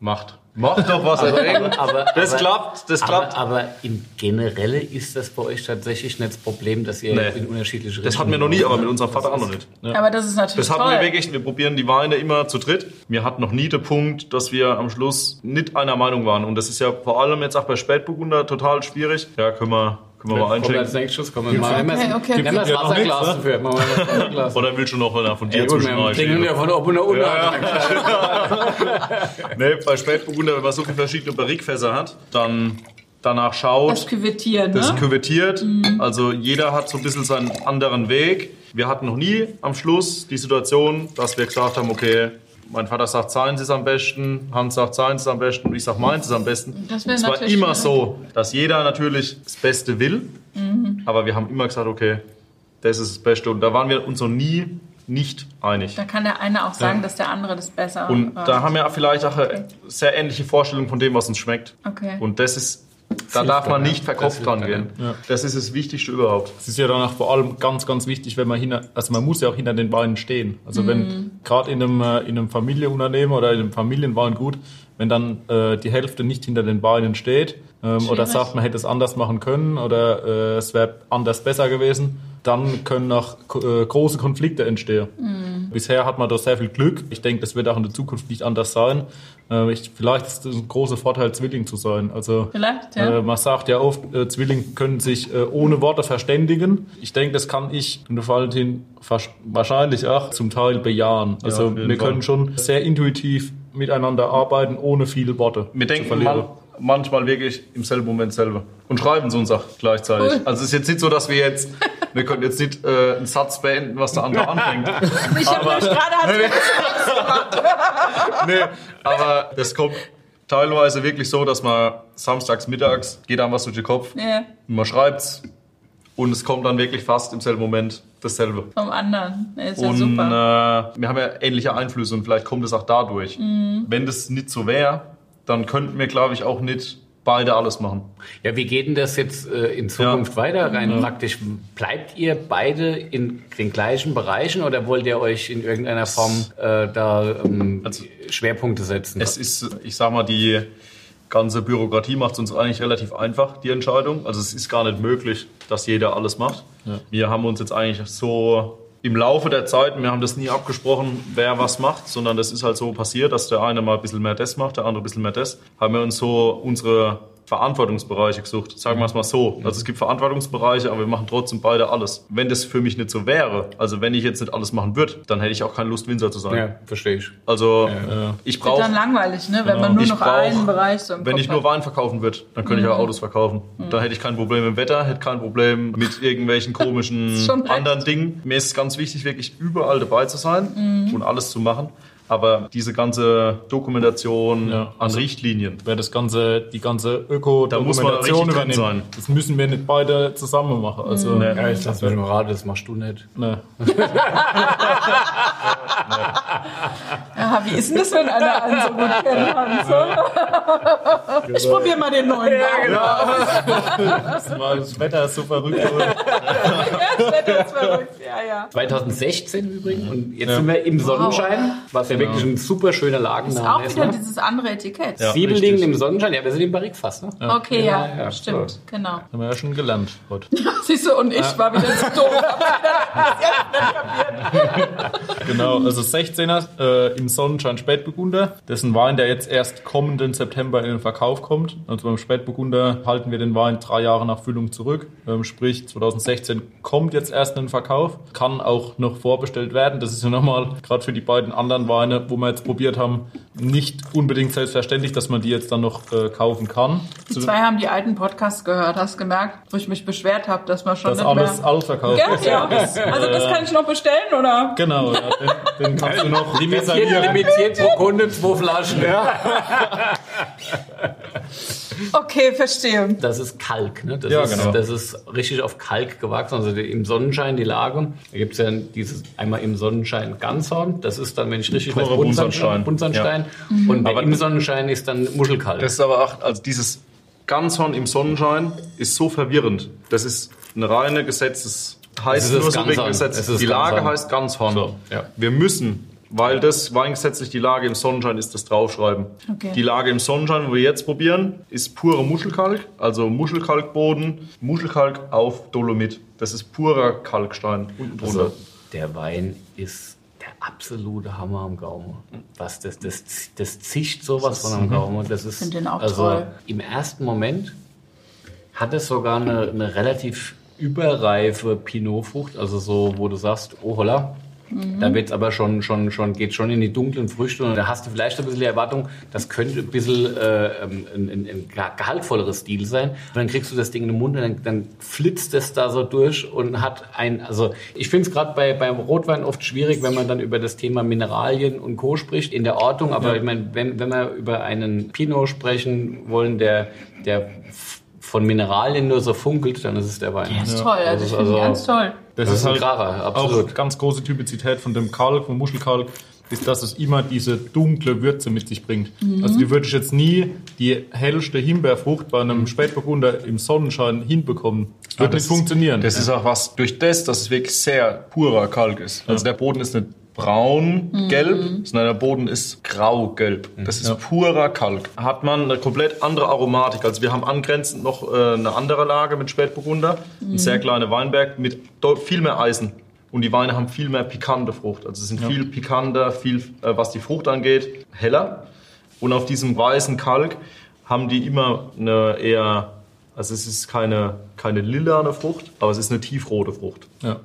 macht. Macht doch was. Aber, das aber, klappt, das klappt. Aber, aber im Generelle ist das bei euch tatsächlich nicht das Problem, dass ihr Nee. in unterschiedliche das hatten wir noch nie, aber mit unserem Vater auch noch nicht. Aber das ist natürlich Das hatten toll. wir wirklich, wir probieren die Weine immer zu dritt. Wir hatten noch nie den Punkt, dass wir am Schluss nicht einer Meinung waren. Und das ist ja vor allem jetzt auch bei Spätburgunder total schwierig. Ja, können wir, können wir mal Kommt als einschenken. nächstes, kommen wir mal. Okay, okay, okay. Nehmen wir das Wasserglas ne? dafür. Machen wir das Wasserglas. Oder willst du noch einer von dir wir zwischenrein trinken ja von oben nach unten. Nee, bei Spätburgunder, wenn man so viele verschiedene Barrikfässer hat, dann danach schaut, Das Küvettieren, ne? das küvettiert. Also jeder hat so ein bisschen seinen anderen Weg. Wir hatten noch nie am Schluss die Situation, dass wir gesagt haben, okay, Mein Vater sagt, seins ist am besten, Hans sagt, seins ist am besten und ich sag, meins ist am besten. Das es war immer schwierig. so, dass jeder natürlich das Beste will, Mhm. aber wir haben immer gesagt, okay, das ist das Beste. Und da waren wir uns noch nie nicht einig. Da kann der eine auch sagen, dass der andere das besser Und äh, da haben wir vielleicht auch eine sehr ähnliche Vorstellung von dem, was uns schmeckt. Okay. Und das ist, da darf man nicht ja. verkopft Das dran gehen. dann, Das ist das Wichtigste überhaupt. Es ist ja dann auch vor allem ganz, ganz wichtig, wenn man hinter, also man muss ja auch hinter den Weinen stehen. Also wenn gerade in einem, äh, in einem Familienunternehmen oder in einem Familienweingut, wenn dann äh, die Hälfte nicht hinter den Beinen steht ähm, oder sagt, man hätte es anders machen können oder äh, es wäre anders besser gewesen, dann können auch ko- äh, große Konflikte entstehen. Bisher hat man da sehr viel Glück. Ich denke, das wird auch in der Zukunft nicht anders sein. Äh, ich, vielleicht ist es ein großer Vorteil, Zwilling zu sein. Also Vielleicht, ja. äh, man sagt ja oft, äh, Zwillinge können sich äh, ohne Worte verständigen. Ich denke, das kann ich und der Valentin wahrscheinlich auch zum Teil bejahen. Also jeden wir Fall. können schon sehr intuitiv miteinander arbeiten, ohne viele Worte Wir zu denken verlieren. Man, manchmal wirklich im selben Moment selber. Und schreiben es uns auch gleichzeitig. Cool. Also es ist jetzt nicht so, dass wir jetzt, wir können jetzt nicht äh, einen Satz beenden, was der andere anfängt. ich habe gerade als nee, aber das kommt teilweise wirklich so, dass man samstags mittags geht einem was durch den Kopf, ja, und man schreibt's und es kommt dann wirklich fast im selben Moment dasselbe. vom anderen. Nee, ist ja Und super. äh, wir haben ja ähnliche Einflüsse und vielleicht kommt es auch dadurch. Mhm. Wenn das nicht so wäre, dann könnten wir, glaube ich, auch nicht beide alles machen. Ja, wie geht denn das jetzt äh, in Zukunft weiter? Rein praktisch, bleibt ihr beide in den gleichen Bereichen oder wollt ihr euch in irgendeiner Form äh, da ähm, Also- Schwerpunkte setzen? Es ist, ich sag mal, die ganze Bürokratie macht es uns eigentlich relativ einfach, die Entscheidung. Also es ist gar nicht möglich, dass jeder alles macht. Wir haben uns jetzt eigentlich so im Laufe der Zeit, wir haben das nie abgesprochen, wer was macht, sondern das ist halt so passiert, dass der eine mal ein bisschen mehr das macht, der andere ein bisschen mehr das. Haben wir uns so unsere Verantwortungsbereiche gesucht. Sagen wir es mal so. Also es gibt Verantwortungsbereiche, aber wir machen trotzdem beide alles. Wenn das für mich nicht so wäre, also wenn ich jetzt nicht alles machen würde, dann hätte ich auch keine Lust, Winzer zu sein. ja, verstehe ich. Also ich Wird brauche dann langweilig, ne? wenn man nur ich noch brauch- einen Bereich so im Wenn Kopf ich nur. Wein verkaufen würde, dann könnte ich auch Autos verkaufen. Dann hätte ich kein Problem mit dem Wetter, hätte kein Problem mit irgendwelchen komischen anderen Dingen. Mir ist es ganz wichtig, wirklich überall dabei zu sein und alles zu machen. Aber diese ganze Dokumentation Ja, an also- Richtlinien, Wer das ganze, die ganze Da muss man Öko-Dokumentation drin übernimmt, sein. das müssen wir nicht beide zusammen machen. Also, Nee. Ja, ich lass mich mal raten, das machst du nicht. ne. Ja, wie ist denn das, wenn einer einen so gut kennt, Hans? Ich probiere mal den neuen Wein. das, war, das Wetter ist so verrückt. Das Wetter ist verrückt. Ja, ja. 2016 übrigens und jetzt sind wir im Sonnenschein, was ja wirklich ein super schöner Ist Lagenname auch ist. wieder Ne? dieses andere Etikett. Ja. Richtig. im Sonnenschein, ja, wir sind im Barrique fast, ne? Okay, ja, Ja, ja, stimmt, genau. Haben wir ja schon gelernt heute. Siehst du, und ich war wieder zu doof. Genau, also 16er äh, im Sonnenschein Spätburgunder. Das ist ein Wein, der jetzt erst kommenden September in den Verkauf kommt. Also beim Spätburgunder halten wir den Wein drei Jahre nach Füllung zurück. Ähm, sprich, 2016 kommt jetzt erst in den Verkauf. Kann auch noch vorbestellt werden. Das ist ja nochmal, gerade für die beiden anderen Weine, wo wir jetzt probiert haben, nicht unbedingt selbstverständlich, dass man die jetzt dann noch äh, kaufen kann. Die zwei haben die alten Podcasts gehört, hast gemerkt, wo ich mich beschwert habe, dass man schon Das nicht alles mehr... ausverkauft Ja, ist. ja. Also das kann ich noch bestellen, oder? Genau, ja, den, den kannst du noch Limitiert, limitiert pro Kunde zwei Flaschen. Okay, verstehe. Das ist Kalk, ne? Das, Ja, ist, genau. das ist richtig auf Kalk gewachsen. Also im Sonnenschein die Lage. Da gibt's ja dieses einmal im Sonnenschein Ganzhorn. Das ist dann, wenn ich richtig weiß, Buntsandstein. Buntsandstein. Buntsandstein. Und Aber im Sonnenschein ist dann Muschelkalk. Das ist aber auch, also dieses Ganzhorn im Sonnenschein ist so verwirrend. Das ist eine reine Gesetzes, heißt Es ist nur so wegen Gesetz. Es ist Die Lage Ganzhorn. heißt Ganzhorn. So, ja. Wir müssen, weil das weingesetzlich die Lage im Sonnenschein ist, das draufschreiben. Okay. Die Lage im Sonnenschein, wo wir jetzt probieren, ist pure Muschelkalk, also Muschelkalkboden, Muschelkalk auf Dolomit. Das ist purer Kalkstein unten drunter. Also, der Wein ist der absolute Hammer am Gaumen. Was das, das, das zischt sowas von am Gaumen. Das ist, den auch also toll. im ersten Moment hat es sogar eine, eine relativ überreife Pinotfrucht, also so, wo du sagst, oh holla, Da wird's aber schon, schon, schon, geht schon in die dunklen Früchte und da hast du vielleicht ein bisschen die Erwartung, das könnte ein bisschen äh, ein, ein, ein gehaltvolleres Stil sein. Und dann kriegst du das Ding in den Mund und dann, dann flitzt es da so durch und hat ein, also ich finde es gerade bei, beim Rotwein oft schwierig, wenn man dann über das Thema Mineralien und Co. spricht, in der Ortung, aber Ja. ich meine, wenn, wenn wir über einen Pinot sprechen wollen, der, der von Mineralien nur so funkelt, dann ist es der Wein. Das ist toll, also Das ich ist also- ganz toll. Das, Das ist halt Kracher, absolut. auch ganz große Typizität von dem Kalk, vom Muschelkalk, ist, dass es immer diese dunkle Würze mit sich bringt. Mhm. Also die würde ich jetzt nie die hellste Himbeerfrucht bei einem Spätburgunder im Sonnenschein hinbekommen. Das wird Ah, das nicht funktionieren. Das ist auch was, durch das, dass es wirklich sehr purer Kalk ist. Also der Boden ist nicht braun-gelb, sondern der Boden ist grau-gelb. Das ist purer Kalk. Hat man eine komplett andere Aromatik. Also wir haben angrenzend noch äh, eine andere Lage mit Spätburgunder, ein sehr kleiner Weinberg mit viel mehr Eisen. Und die Weine haben viel mehr pikante Frucht. Also sie sind viel pikanter, viel, äh, was die Frucht angeht, heller. Und auf diesem weißen Kalk haben die immer eine eher, also es ist keine, keine lilane Frucht, aber es ist eine tiefrote Frucht. ja.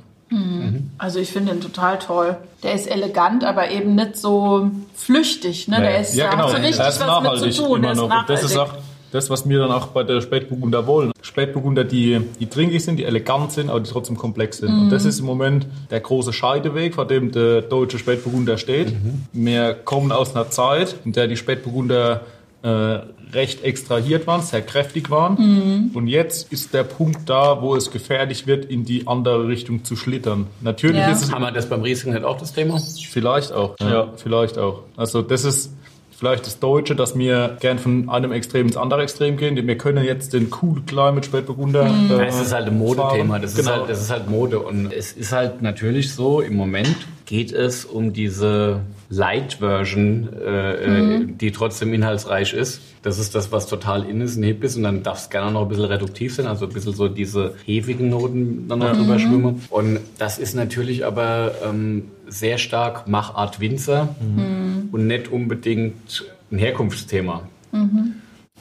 Also ich finde ihn total toll. Der ist elegant, aber eben nicht so flüchtig. Ne? Der ist, ja, genau. so richtig ist was nachhaltig mit zu tun. Immer ist noch. Das ist auch das, was wir dann auch bei der Spätburgunder wollen. Spätburgunder, die, die trinkig sind, die elegant sind, aber die trotzdem komplex sind. Und das ist im Moment der große Scheideweg, vor dem der deutsche Spätburgunder steht. Wir kommen aus einer Zeit, in der die Spätburgunder äh, recht extrahiert waren, sehr kräftig waren. Und jetzt ist der Punkt da, wo es gefährlich wird, in die andere Richtung zu schlittern. Natürlich Ja. ist es Haben wir das beim Riesling nicht auch das Thema? Vielleicht auch. Ja. vielleicht auch. Also das ist vielleicht das Deutsche, dass wir gern von einem Extrem ins andere Extrem gehen. Wir können jetzt den Cool Climate Spätburgunder. Mhm. Äh, Ja, es ist halt ein Modethema, das, genau. ist halt, das ist halt Mode. Und es ist halt natürlich so, im Moment geht es um diese Light-Version, äh, äh, die trotzdem inhaltsreich ist. Das ist das, was total in ist, ein Hip ist. Und dann darf es gerne noch ein bisschen reduktiv sein, also ein bisschen so diese hefigen Noten dann noch drüber schwimmen. Und das ist natürlich aber ähm, sehr stark Machart Winzer und nicht unbedingt ein Herkunftsthema.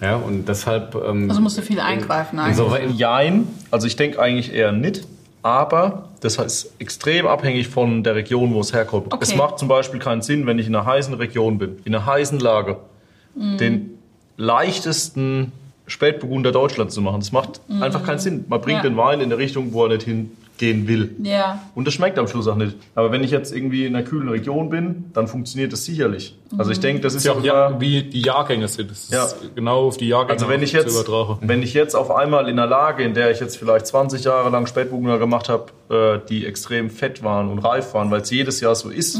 Ja, und deshalb. Ähm, Also musst du viel eingreifen eigentlich. insofern, Jein, also ich denke eigentlich eher nicht, aber das ist extrem abhängig von der Region, wo es herkommt. Okay. Es macht zum Beispiel keinen Sinn, wenn ich in einer heißen Region bin, in einer heißen Lage, Mhm. den leichtesten Spätburgunder Deutschlands zu machen. Das macht einfach keinen Sinn. Man bringt. Ja. den Wein in eine Richtung, wo er nicht hingehen will. ja. Und das schmeckt am Schluss auch nicht. Aber wenn ich jetzt irgendwie in einer kühlen Region bin, dann funktioniert das sicherlich. Also ich denke, das ist ja, auch ja, wie die Jahrgänge sind. Das ist Ja. genau auf die Jahrgänge Also wenn ich jetzt, wenn ich jetzt auf einmal in einer Lage, in der ich jetzt vielleicht 20 Jahre lang Spätburgunder gemacht habe, äh, die extrem fett waren und reif waren, weil es jedes Jahr so ist,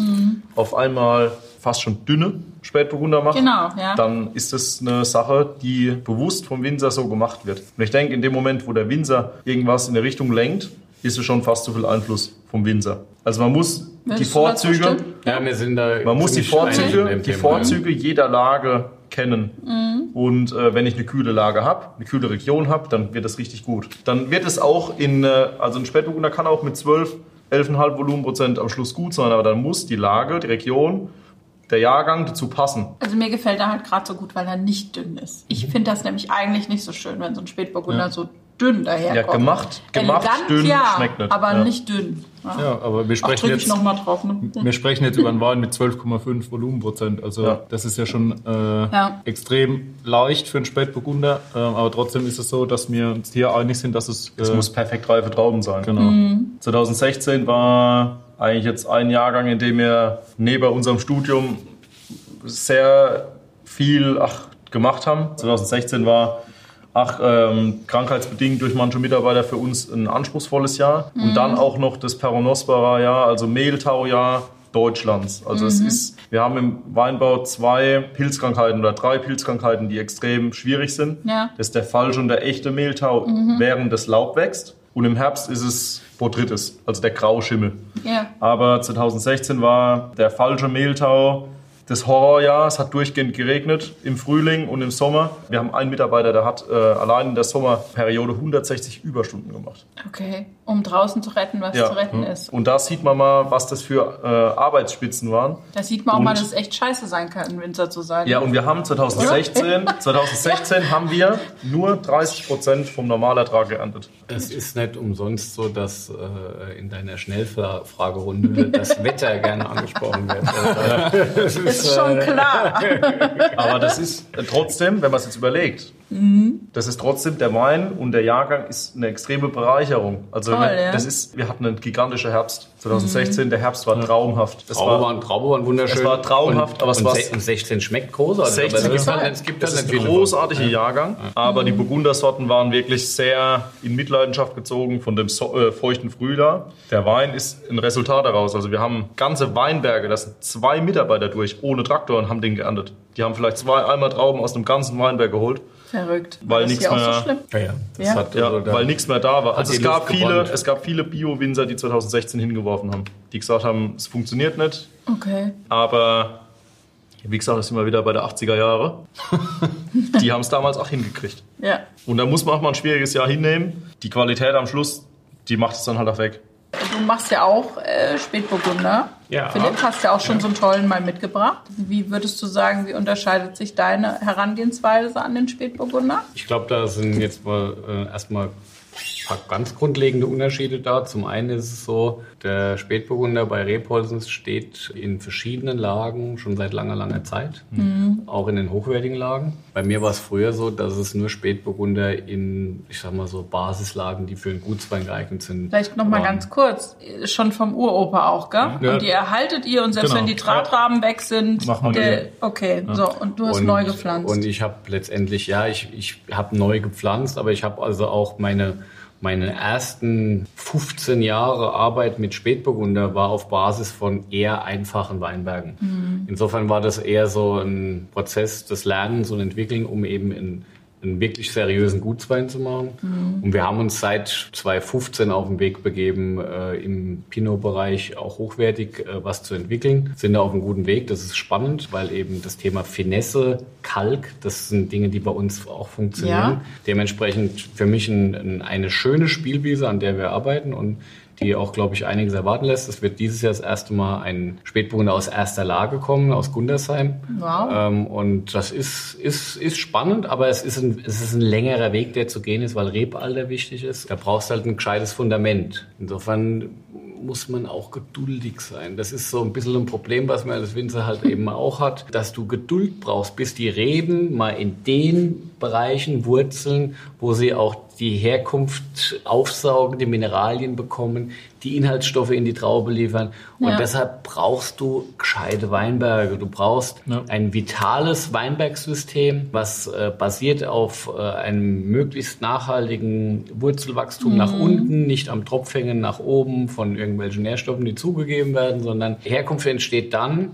auf einmal fast schon dünne Spätburgunder mache, Genau, ja. dann ist das eine Sache, die bewusst vom Winzer so gemacht wird. Und ich denke, in dem Moment, wo der Winzer irgendwas in eine Richtung lenkt, ist es schon fast zu viel Einfluss vom Winzer. Also man muss die du dazu Vorzüge? Ja, wir sind da. man muss die Vorzüge, die Vorzüge jeder Lage kennen. Und äh, wenn ich eine kühle Lage habe, eine kühle Region habe, dann wird das richtig gut. Dann wird es auch in, äh, also ein Spätburgunder kann auch mit 12, 11,5 Volumenprozent am Schluss gut sein, aber dann muss die Lage, die Region, der Jahrgang dazu passen. Also mir gefällt er halt gerade so gut, weil er nicht dünn ist. Ich Mhm. finde das nämlich eigentlich nicht so schön, wenn so ein Spätburgunder so dünn daherkommt. Ja, gemacht, gemacht Elegant, dünn ja, schmeckt nicht. aber ja. nicht dünn. Ja. Ja, aber wir Ach, sprechen drücke ich jetzt, nochmal drauf. Ne? wir sprechen jetzt über einen Wein mit 12,5 Volumenprozent. Also Ja. das ist ja schon äh, Ja. extrem leicht für einen Spätburgunder. Ähm, aber trotzdem ist es so, dass wir uns hier einig sind, dass es, Es äh, muss perfekt reife Trauben sein. genau. 2016 war eigentlich jetzt ein Jahrgang, in dem wir neben unserem Studium sehr viel ach, gemacht haben. 2016 war ach, ähm, krankheitsbedingt durch manche Mitarbeiter für uns ein anspruchsvolles Jahr. Und dann auch noch das Peronospora Jahr, also Mehltau-Jahr Deutschlands. Also es ist, wir haben im Weinbau zwei Pilzkrankheiten oder drei Pilzkrankheiten, die extrem schwierig sind. Ja. Das ist der falsche und der echte Mehltau, während das Laub wächst. Und im Herbst ist es Botrytis, also der Grauschimmel. Ja. Aber 2016 war der falsche Mehltau das Horrorjahr. Es hat durchgehend geregnet im Frühling und im Sommer. Wir haben einen Mitarbeiter, der hat äh, allein in der Sommerperiode 160 Überstunden gemacht. Okay, um draußen zu retten, was zu retten ist. Und da sieht man mal, was das für äh, Arbeitsspitzen waren. Da sieht man auch Und- mal, dass es echt scheiße sein kann, ein Winzer zu sein. Ja, und wir haben 2016, 2016 haben wir nur 30 Prozent vom Normalertrag geerntet. Es ist nicht umsonst so, dass äh, in deiner Schnellfragerunde das Wetter gerne angesprochen wird. Also, das ist schon klar. Aber das ist äh, trotzdem, wenn man es jetzt überlegt, das ist trotzdem der Wein und der Jahrgang ist eine extreme Bereicherung. Also Toll, wenn- ja. das ist, wir hatten einen gigantischen Herbst 2016. Der Herbst war traumhaft. Das Traube war waren, Traube waren wunderschön. Es war traumhaft, und, aber es war- se- und 16 schmeckt großartig. 16 aber es, ist gibt halt, es gibt Das halt ist ein großartiger Jahrgang, aber die Burgundersorten waren wirklich sehr in Mitleidenschaft gezogen von dem so äh, feuchten Frühjahr. Der Wein ist ein Resultat daraus. Also wir haben ganze Weinberge, da sind zwei Mitarbeiter durch, ohne Traktor und haben den geerntet. Die haben vielleicht zwei Eimer Trauben aus einem ganzen Weinberg geholt, Verrückt. Weil das nichts hier auch mehr- so schlimm. Ja, ja. Das Ja. Hat, ja, also da- weil nichts mehr da war. Also es gab, viele, gebrannt. es gab viele Bio-Winzer, die 2016 hingeworfen haben, die gesagt haben, es funktioniert nicht, Okay. aber wie gesagt, das sind wir wieder bei der 80er Jahre. die haben es damals auch hingekriegt. Ja. Und da muss man auch mal ein schwieriges Jahr hinnehmen. Die Qualität am Schluss, die macht es dann halt auch weg. Du machst ja auch äh, Spätburgunder. Ja. Philipp, hast ja auch schon so einen tollen mal mitgebracht. Wie würdest du sagen, wie unterscheidet sich deine Herangehensweise an den Spätburgunder? Ich glaube, da sind jetzt mal äh, erstmal paar ganz grundlegende Unterschiede da. Zum einen ist es so, der Spätburgunder bei Rebholzen steht in verschiedenen Lagen schon seit langer, langer Zeit. Auch in den hochwertigen Lagen. Bei mir war es früher so, dass es nur Spätburgunder in, ich sag mal so, Basislagen, die für einen Gutswein geeignet sind. Vielleicht noch mal waren. ganz kurz, schon vom Uropa auch, gell? Ja. Und die erhaltet ihr und selbst Genau. wenn die Drahtraben weg sind, Machen wir der, okay, so und du hast Und- neu gepflanzt. Und ich habe letztendlich, ja, ich, ich habe neu gepflanzt, aber ich habe also auch meine, meine ersten 15 Jahre Arbeit mit Spätburgunder war auf Basis von eher einfachen Weinbergen. Mhm. Insofern war das eher so ein Prozess des Lernens und Entwickeln, um eben in einen wirklich seriösen Gutswein zu machen. Mhm. Und wir haben uns seit 2015 auf den Weg begeben, äh, im Pinot-Bereich auch hochwertig äh, was zu entwickeln. Sind da auf einem guten Weg. Das ist spannend, weil eben das Thema Finesse, Kalk, das sind Dinge, die bei uns auch funktionieren. Ja. Dementsprechend für mich ein, ein, eine schöne Spielwiese, an der wir arbeiten und die auch, glaube ich, einiges erwarten lässt. Es wird dieses Jahr das erste Mal ein Spätburgunder aus erster Lage kommen, aus Gundersheim. Wow. Ähm, und das ist, ist, ist spannend, aber es ist, ein, es ist ein längerer Weg, der zu gehen ist, weil Rebalter wichtig ist. Da brauchst du halt ein gescheites Fundament. Insofern muss man auch geduldig sein. Das ist so ein bisschen ein Problem, was man als Winzer halt eben auch hat, dass du Geduld brauchst, bis die Reben mal in den Bereichen wurzeln, wo sie auch die Herkunft aufsaugen, die Mineralien bekommen, die Inhaltsstoffe in die Traube liefern. Und Ja. deshalb brauchst du gescheite Weinberge. Du brauchst Ja. ein vitales Weinbergsystem, was äh, basiert auf äh, einem möglichst nachhaltigen Wurzelwachstum nach unten, nicht am Tropf hängen nach oben von irgendwelchen Nährstoffen, die zugegeben werden, sondern Herkunft entsteht dann,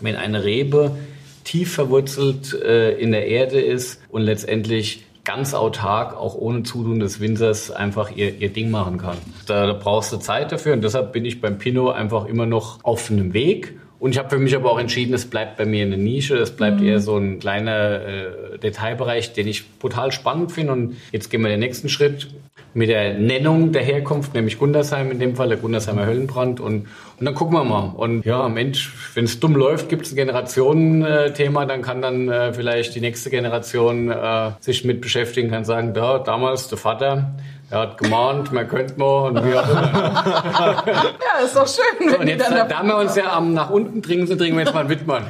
wenn eine Rebe tief verwurzelt äh, in der Erde ist und letztendlich ganz autark, auch ohne Zutun des Winzers, einfach ihr, ihr Ding machen kann. Da, da brauchst du Zeit dafür und deshalb bin ich beim Pinot einfach immer noch auf einem Weg. Und ich habe für mich aber auch entschieden, es bleibt bei mir eine Nische, es bleibt eher so ein kleiner äh, Detailbereich, den ich brutal spannend finde. Und jetzt gehen wir den nächsten Schritt mit der Nennung der Herkunft, nämlich Gundersheim in dem Fall, der Gundersheimer Höllenbrand. Und, und dann gucken wir mal. Und ja, Mensch, wenn es dumm läuft, gibt es ein Generationenthema, dann kann dann äh, vielleicht die nächste Generation äh, sich mit beschäftigen, kann sagen, da, damals der Vater, er hat gemahnt, man könnte mal und wie auch immer. ja, ist doch schön, wenn Und jetzt, dann da wir uns ja am nach unten trinken, so trinken wir jetzt mal einen Wittmann.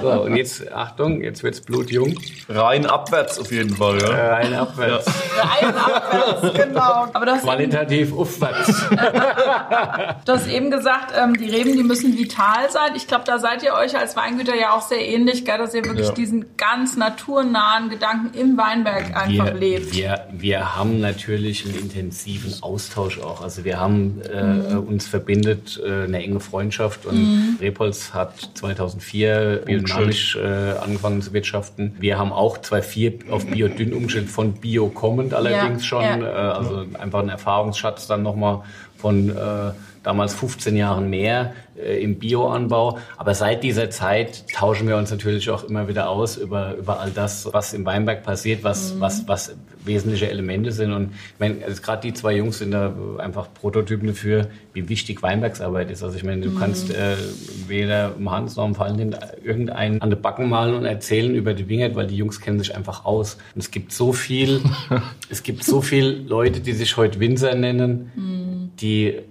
so, und jetzt, Achtung, jetzt wird's blutjung. Rein abwärts auf jeden Fall. Ja. Rein abwärts. rein abwärts, genau. Aber du hast, eben, Qualitativ aufwärts. du hast eben gesagt, ähm, die Reben, die müssen vital sein. Ich glaube, da seid ihr euch als Weingüter ja auch sehr ähnlich, gell, dass ihr wirklich Ja. diesen ganz naturnahen Gedanken im Weinberg einfach wir, lebt. Wir, wir haben natürlich einen intensiven Austausch auch. Also wir haben äh, uns verbindet äh, eine enge Freundschaft und Repolz hat 2004 biodynamisch äh, angefangen zu wirtschaften. Wir haben auch 2004 auf Biodünn umgestellt, von Bio kommend allerdings Ja, schon. ja. Äh, also einfach ein Erfahrungsschatz dann nochmal von äh, damals 15 Jahren mehr äh, im Bioanbau. Aber seit dieser Zeit tauschen wir uns natürlich auch immer wieder aus über, über all das, was im Weinberg passiert, was, mhm. was, was wesentliche Elemente sind. Und ich meine, also gerade die zwei Jungs sind da einfach Prototypen dafür, wie wichtig Weinbergsarbeit ist. Also ich meine, du mhm. kannst äh, weder im Hans noch im Fallen irgendeinen an den Backen malen und erzählen über die Wingert, weil die Jungs kennen sich einfach aus. Und es gibt so viel, es gibt so viel Leute, die sich heute Winzer nennen, mhm. die äh,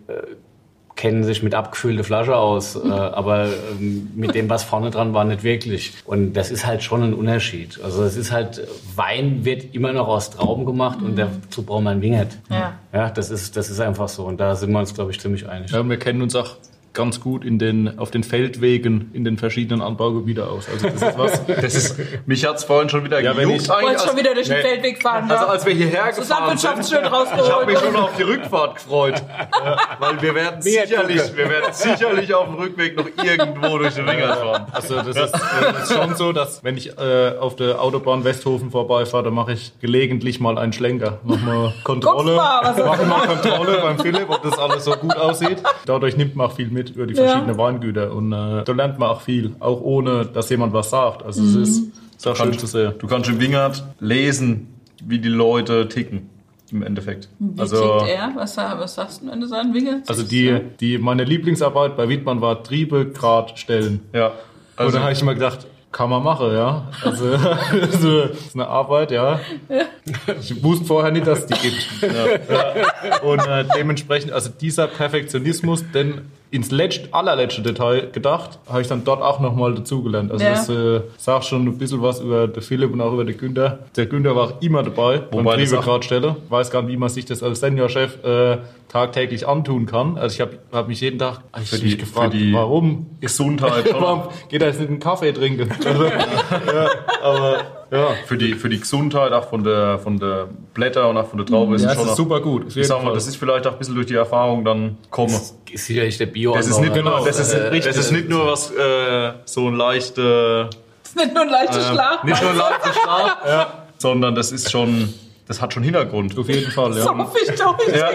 kennen sich mit abgefüllter Flasche aus, äh, aber ähm, mit dem, was vorne dran war, nicht wirklich. Und das ist halt schon ein Unterschied. Also es ist halt, Wein wird immer noch aus Trauben gemacht und dazu braucht man Wingert. Ja. ja, das ist, das ist einfach so. Und da sind wir uns, glaube ich, ziemlich einig. Ja, wir kennen uns auch ganz gut in den, auf den Feldwegen in den verschiedenen Anbaugebieten aus. Also das ist was. Das ist, mich hat's vorhin schon wieder ja, gejuckt. Ich wollte schon wieder durch den nee. Feldweg fahren. Also als wir hierher das gefahren sind, ich habe mich schon auf die Rückfahrt gefreut, weil wir werden sicherlich, wir werden sicherlich auf dem Rückweg noch irgendwo durch den Ringer fahren. Also das ist, das ist schon so, dass wenn ich äh, auf der Autobahn Westhofen vorbeifahre, dann mache ich gelegentlich mal einen Schlenker, mach mal Kontrolle, mach mal Kontrolle beim Philipp, ob das alles so gut aussieht. Dadurch nimmt man auch viel mit mit über die verschiedenen ja. Weingüter. Und äh, da lernt man auch viel, auch ohne, dass jemand was sagt. Also mhm. es ist sehr schön zu sehen. Du kannst im Wingert lesen, wie die Leute ticken. Im Endeffekt. Wie also, tickt er? Was, was sagst du, wenn du so einen Wingert Also die, die, meine Lieblingsarbeit bei Wittmann war Triebe grad stellen. Ja. Also, und da habe ich immer gedacht, kann man machen, ja. Also, das ist eine Arbeit, ja. Ich wusste vorher nicht, dass es die gibt. Ja. Und äh, dementsprechend, also dieser Perfektionismus, denn ins letzt, allerletzte Detail gedacht, habe ich dann dort auch nochmal dazugelernt. Also ja. das äh, sagt schon ein bisschen was über den Philipp und auch über den Günther. Der Günther war auch immer dabei Wobei beim Triebegradstelle. Weiß gar nicht, wie man sich das als Seniorchef äh, tagtäglich antun kann. Also ich habe hab mich jeden Tag ich für die, gefragt, für die warum? Gesundheit. warum geht er jetzt nicht einen Kaffee trinken? Also, ja, aber ja. Für die, für die Gesundheit, auch von der, von der Blätter und auch von der Traube ist ja, es schon ist super gut. Ich sag mal, das ist vielleicht auch ein bisschen durch die Erfahrung dann kommen. Das ist sicherlich der bio Das ist nicht, genau, das ist, äh, das ist nicht nur was, äh, so ein leichter, das ist nicht nur ein leichter äh, Schlag. Nicht nur ein leichter Schlag, ja, sondern das ist schon, das hat schon Hintergrund. Auf jeden Fall, ja. So ich doch nicht. Ja.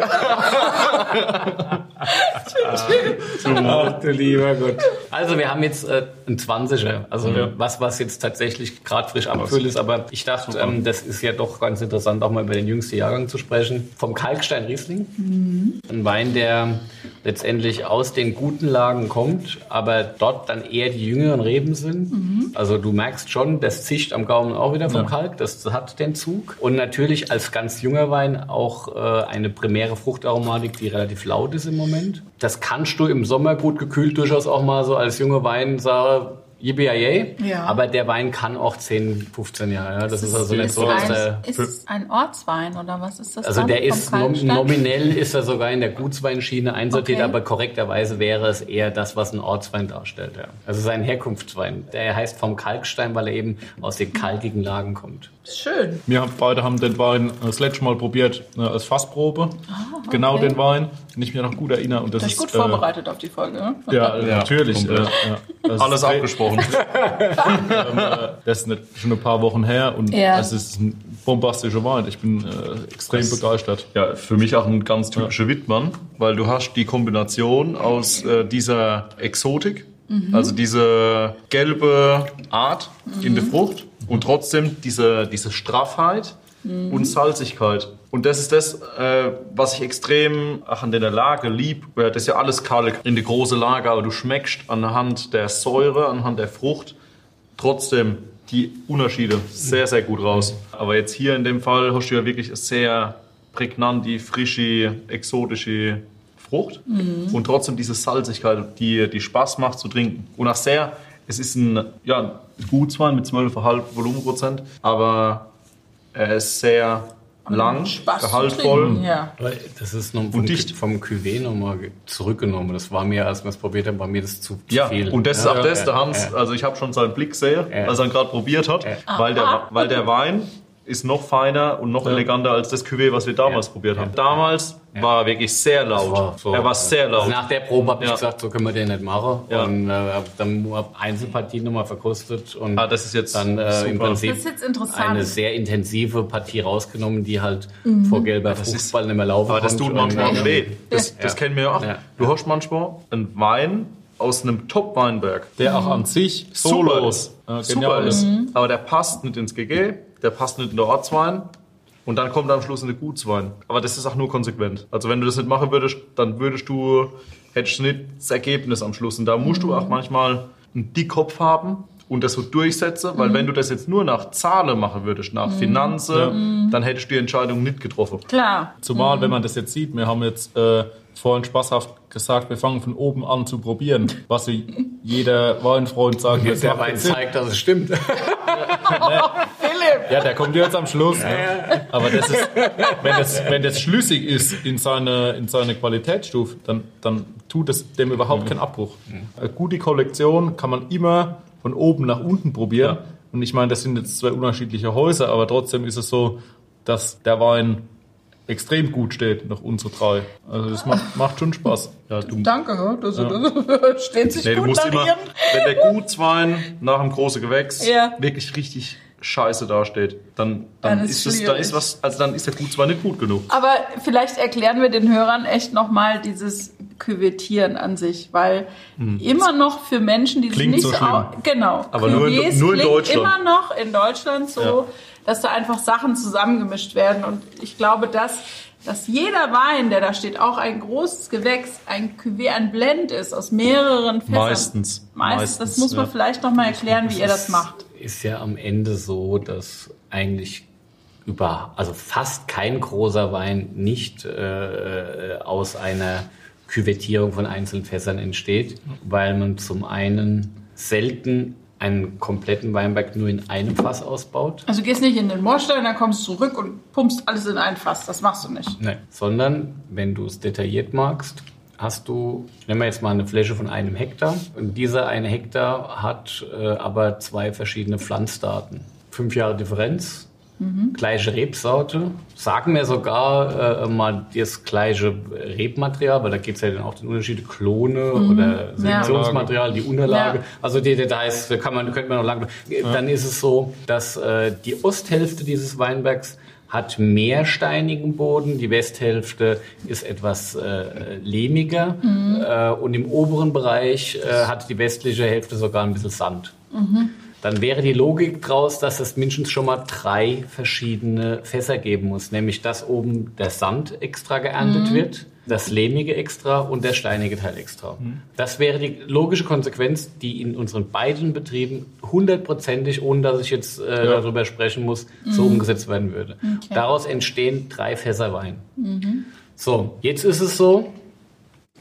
Ach du lieber Gott. Also wir haben jetzt äh, ein 20er, also mhm. was, was jetzt tatsächlich gerade frisch abgefüllt ist, aber ich dachte, ähm, das ist ja doch ganz interessant, auch mal über den jüngsten Jahrgang zu sprechen. Vom Kalkstein Riesling. Mhm. Ein Wein, der letztendlich aus den guten Lagen kommt, aber dort dann eher die jüngeren Reben sind. Mhm. Also du merkst schon, das zischt am Gaumen auch wieder vom ja. Kalk, das hat den Zug. Und natürlich als ganz junger Wein auch äh, eine primäre Fruchtaromatik, die relativ laut ist im Moment. Das kannst du im Sommer gut gekühlt durchaus auch mal so als junge Wein Yippie ja. aber der Wein kann auch 10, 15 Jahre. Ja? Das ist, ist also nicht so, dass der... Ist ein Ortswein oder was ist das Also der ist nominell ist er sogar in der Gutsweinschiene einsortiert, okay. aber korrekterweise wäre es eher das, was ein Ortswein darstellt. Ja. Also sein Herkunftswein. Der heißt vom Kalkstein, weil er eben aus den kalkigen Lagen kommt. Schön. Wir haben, beide haben den Wein das letzte Mal probiert äh, als Fassprobe. Ah, okay. Genau den Wein, wenn ich mich noch gut erinnere. Und das ist gut vorbereitet auf die Folge. Ne? Ja, ja, natürlich. Äh, ja. Alles abgesprochen. ähm, äh, das ist nicht, schon ein paar Wochen her und ja. es ist ein bombastischer Wein. Ich bin äh, extrem das, begeistert. Ja, für mich auch ein ganz typischer Wittmann, weil du hast die Kombination aus äh, dieser Exotik, mhm. also diese gelbe Art mhm. in der Frucht und trotzdem diese, diese Straffheit mhm. und Salzigkeit. Und das ist das, äh, was ich extrem ach, an der Lage lieb. Das ist ja alles Kalk in die große Lage, aber du schmeckst anhand der Säure, anhand der Frucht trotzdem die Unterschiede sehr, sehr gut raus. Aber jetzt hier in dem Fall hast du ja wirklich sehr prägnant die frische, exotische Frucht mhm. und trotzdem diese Salzigkeit, die, die Spaß macht zu trinken. Und auch sehr, es ist ein, ja, Gutswein mit 12,5 Volumenprozent, aber er ist sehr lang, Spaß gehaltvoll. Ja. Das ist noch vom, dicht. vom Cuvée nochmal zurückgenommen. Das war mir, als wir es probiert haben, war mir das zu, ja, viel. Und das ist auch das, der Hans, also ich habe schon seinen Blick gesehen, als er ihn gerade probiert hat, weil, der, weil der Wein ist noch feiner und noch eleganter als das Cuvée, was wir damals probiert haben. Damals war er wirklich sehr laut. war so, er war sehr laut. Also nach der Probe habe ich Ja. gesagt, so können wir den nicht machen. Ja. Und äh, dann nur Einzelpartien nochmal verkostet und Ah, das ist jetzt dann äh, im super. Prinzip Das ist jetzt interessant. eine sehr intensive Partie rausgenommen, die halt vor gelber ist- Fruchtball nicht mehr laufen Aber das tut manchmal Und, auch äh, weh. Das, das Ja. kennen wir ja auch. Ja. Du hast manchmal einen Wein aus einem Top-Weinberg. Der auch an sich Super solo ist. äh, Super genial ist. Mhm. Aber der passt nicht ins GG, der passt nicht in der Ortswein. Und dann kommt am Schluss eine Gutswein. Aber das ist auch nur konsequent. Also wenn du das nicht machen würdest, dann würdest du, hättest du nicht das Ergebnis am Schluss. Und da musst Mhm. du auch manchmal einen Dickkopf haben und das so durchsetzen. Mhm. Weil wenn du das jetzt nur nach Zahlen machen würdest, nach Finanzen, Mhm. dann hättest du die Entscheidung nicht getroffen. Klar. Zumal, wenn man das jetzt sieht, wir haben jetzt äh, vorhin spaßhaft gesagt, wir fangen von oben an zu probieren. Was so jeder Weinfreund sagt, das Der Wein jetzt zeigt, dass es stimmt. Philipp! Ja, der kommt jetzt am Schluss. Aber das ist, wenn das, wenn das schlüssig ist in seine, in seine Qualitätsstufe, dann, dann tut es dem überhaupt keinen Abbruch. Eine gute Kollektion kann man immer von oben nach unten probieren. Und ich meine, das sind jetzt zwei unterschiedliche Häuser, aber trotzdem ist es so, dass der Wein extrem gut steht, nach unsere drei. Also das macht, macht schon Spaß. Ja, du, Danke, ja, das, das steht sich nee, du gut musst nach immer, wenn der Gutswein nach einem großen Gewächs Ja. wirklich richtig scheiße dasteht, dann, dann, Dann ist ist, es, dann ist was, also dann ist der Gutswein nicht gut genug. Aber vielleicht erklären wir den Hörern echt nochmal dieses Küvettieren an sich, weil immer noch für Menschen, die sich nicht so schlimm. au- genau, Aber nur in- nur in Deutschland. immer noch in Deutschland so, Ja. Dass da einfach Sachen zusammengemischt werden und ich glaube, dass dass jeder Wein, der da steht, auch ein großes Gewächs, ein Cuvée, ein Blend ist aus mehreren Fässern. Meistens. Meistens. Das muss man ja. vielleicht noch mal erklären, wie ihr das macht. Ist ja am Ende so, dass eigentlich über, also fast kein großer Wein nicht äh, äh, aus einer Küvettierung von einzelnen Fässern entsteht, weil man zum einen selten einen kompletten Weinberg nur in einem Fass ausbaut. Also du gehst nicht in den Moorstein, dann kommst du zurück und pumpst alles in ein Fass. Das machst du nicht. Nein. Sondern, wenn du es detailliert magst, hast du, nehmen wir jetzt mal eine Fläche von einem Hektar. Und dieser eine Hektar hat äh, aber zwei verschiedene Pflanzdaten. Fünf Jahre Differenz, gleiche Rebsorte, sagen wir sogar äh, mal das gleiche Rebmaterial, weil da geht es ja dann auch den Unterschied Klone oder Selektionsmaterial, die Unterlage. Ja. Also die Details da kann man, könnte man noch lange. Dann ist es so, dass äh, die Osthälfte dieses Weinbergs hat mehr steinigen Boden, die Westhälfte ist etwas äh, lehmiger äh, und im oberen Bereich äh, hat die westliche Hälfte sogar ein bisschen Sand. Dann wäre die Logik draus, dass es mindestens schon mal drei verschiedene Fässer geben muss, nämlich dass oben der Sand extra geerntet wird, das lehmige extra und der steinige Teil extra. Das wäre die logische Konsequenz, die in unseren beiden Betrieben hundertprozentig, ohne dass ich jetzt äh, darüber sprechen muss, so umgesetzt werden würde. Daraus entstehen drei Fässer Wein. So, jetzt ist es so,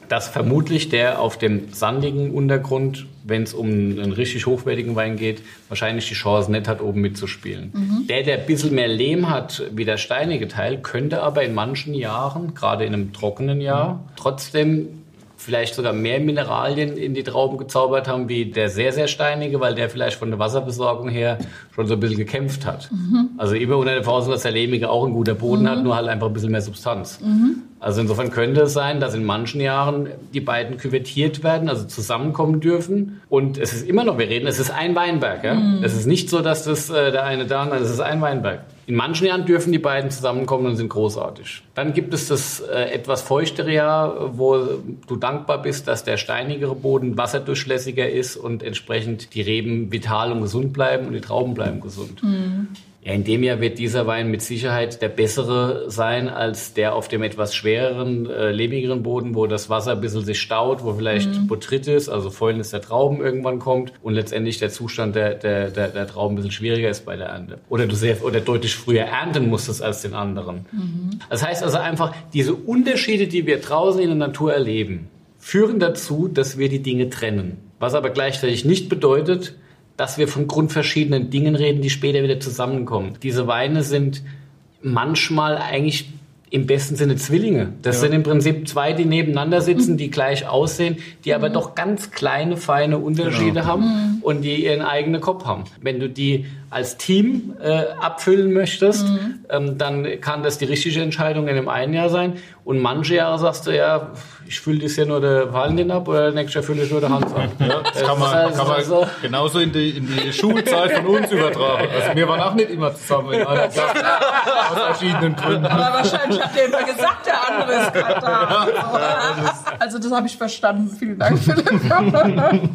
dass vermutlich der auf dem sandigen Untergrund, wenn es um einen richtig hochwertigen Wein geht, wahrscheinlich die Chance nicht hat, oben mitzuspielen. Der, der ein bisschen mehr Lehm hat wie der steinige Teil, könnte aber in manchen Jahren, gerade in einem trockenen Jahr, trotzdem vielleicht sogar mehr Mineralien in die Trauben gezaubert haben wie der sehr, sehr steinige, weil der vielleicht von der Wasserbesorgung her schon so ein bisschen gekämpft hat. Also immer unter der Voraussetzung, dass der lehmige auch ein guter Boden hat, nur halt einfach ein bisschen mehr Substanz. Also insofern könnte es sein, dass in manchen Jahren die beiden küvettiert werden, also zusammenkommen dürfen. Und es ist immer noch, wir reden, es ist ein Weinberg. Ja? Es ist nicht so, dass das äh, der eine da, nein, es ist ein Weinberg. In manchen Jahren dürfen die beiden zusammenkommen und sind großartig. Dann gibt es das äh, etwas feuchtere Jahr, wo du dankbar bist, dass der steinigere Boden wasserdurchlässiger ist und entsprechend die Reben vital und gesund bleiben und die Trauben bleiben gesund. Ja, in dem Jahr wird dieser Wein mit Sicherheit der bessere sein als der auf dem etwas schwereren, äh, lehmigeren Boden, wo das Wasser ein bisschen sich staut, wo vielleicht Botrytis, also Fäulnis der Trauben irgendwann kommt und letztendlich der Zustand der, der, der, der Trauben ein bisschen schwieriger ist bei der Ernte. Oder du sehr, oder deutlich früher ernten musstest als den anderen. Das heißt also einfach, diese Unterschiede, die wir draußen in der Natur erleben, führen dazu, dass wir die Dinge trennen. Was aber gleichzeitig nicht bedeutet, dass wir von grundverschiedenen Dingen reden, die später wieder zusammenkommen. Diese Weine sind manchmal eigentlich im besten Sinne Zwillinge. Das sind im Prinzip zwei, die nebeneinander sitzen, die gleich aussehen, die aber doch ganz kleine, feine Unterschiede haben. Und die ihren eigenen Kopf haben. Wenn du die als Team äh, abfüllen möchtest, ähm, dann kann das die richtige Entscheidung in dem einen Jahr sein. Und manche Jahre sagst du ja, ich fülle das ja nur der Valentin ab oder nächstes Jahr fülle ich nur der Hans ab. Ja, das kann man, Also, kann man also- genauso in die, in die Schulzeit von uns übertragen. Also wir waren auch nicht immer zusammen in einer Klasse. Aus verschiedenen Gründen. Aber wahrscheinlich hat der immer gesagt, der andere ist gerade da. Also das habe ich verstanden. Vielen Dank, Philipp.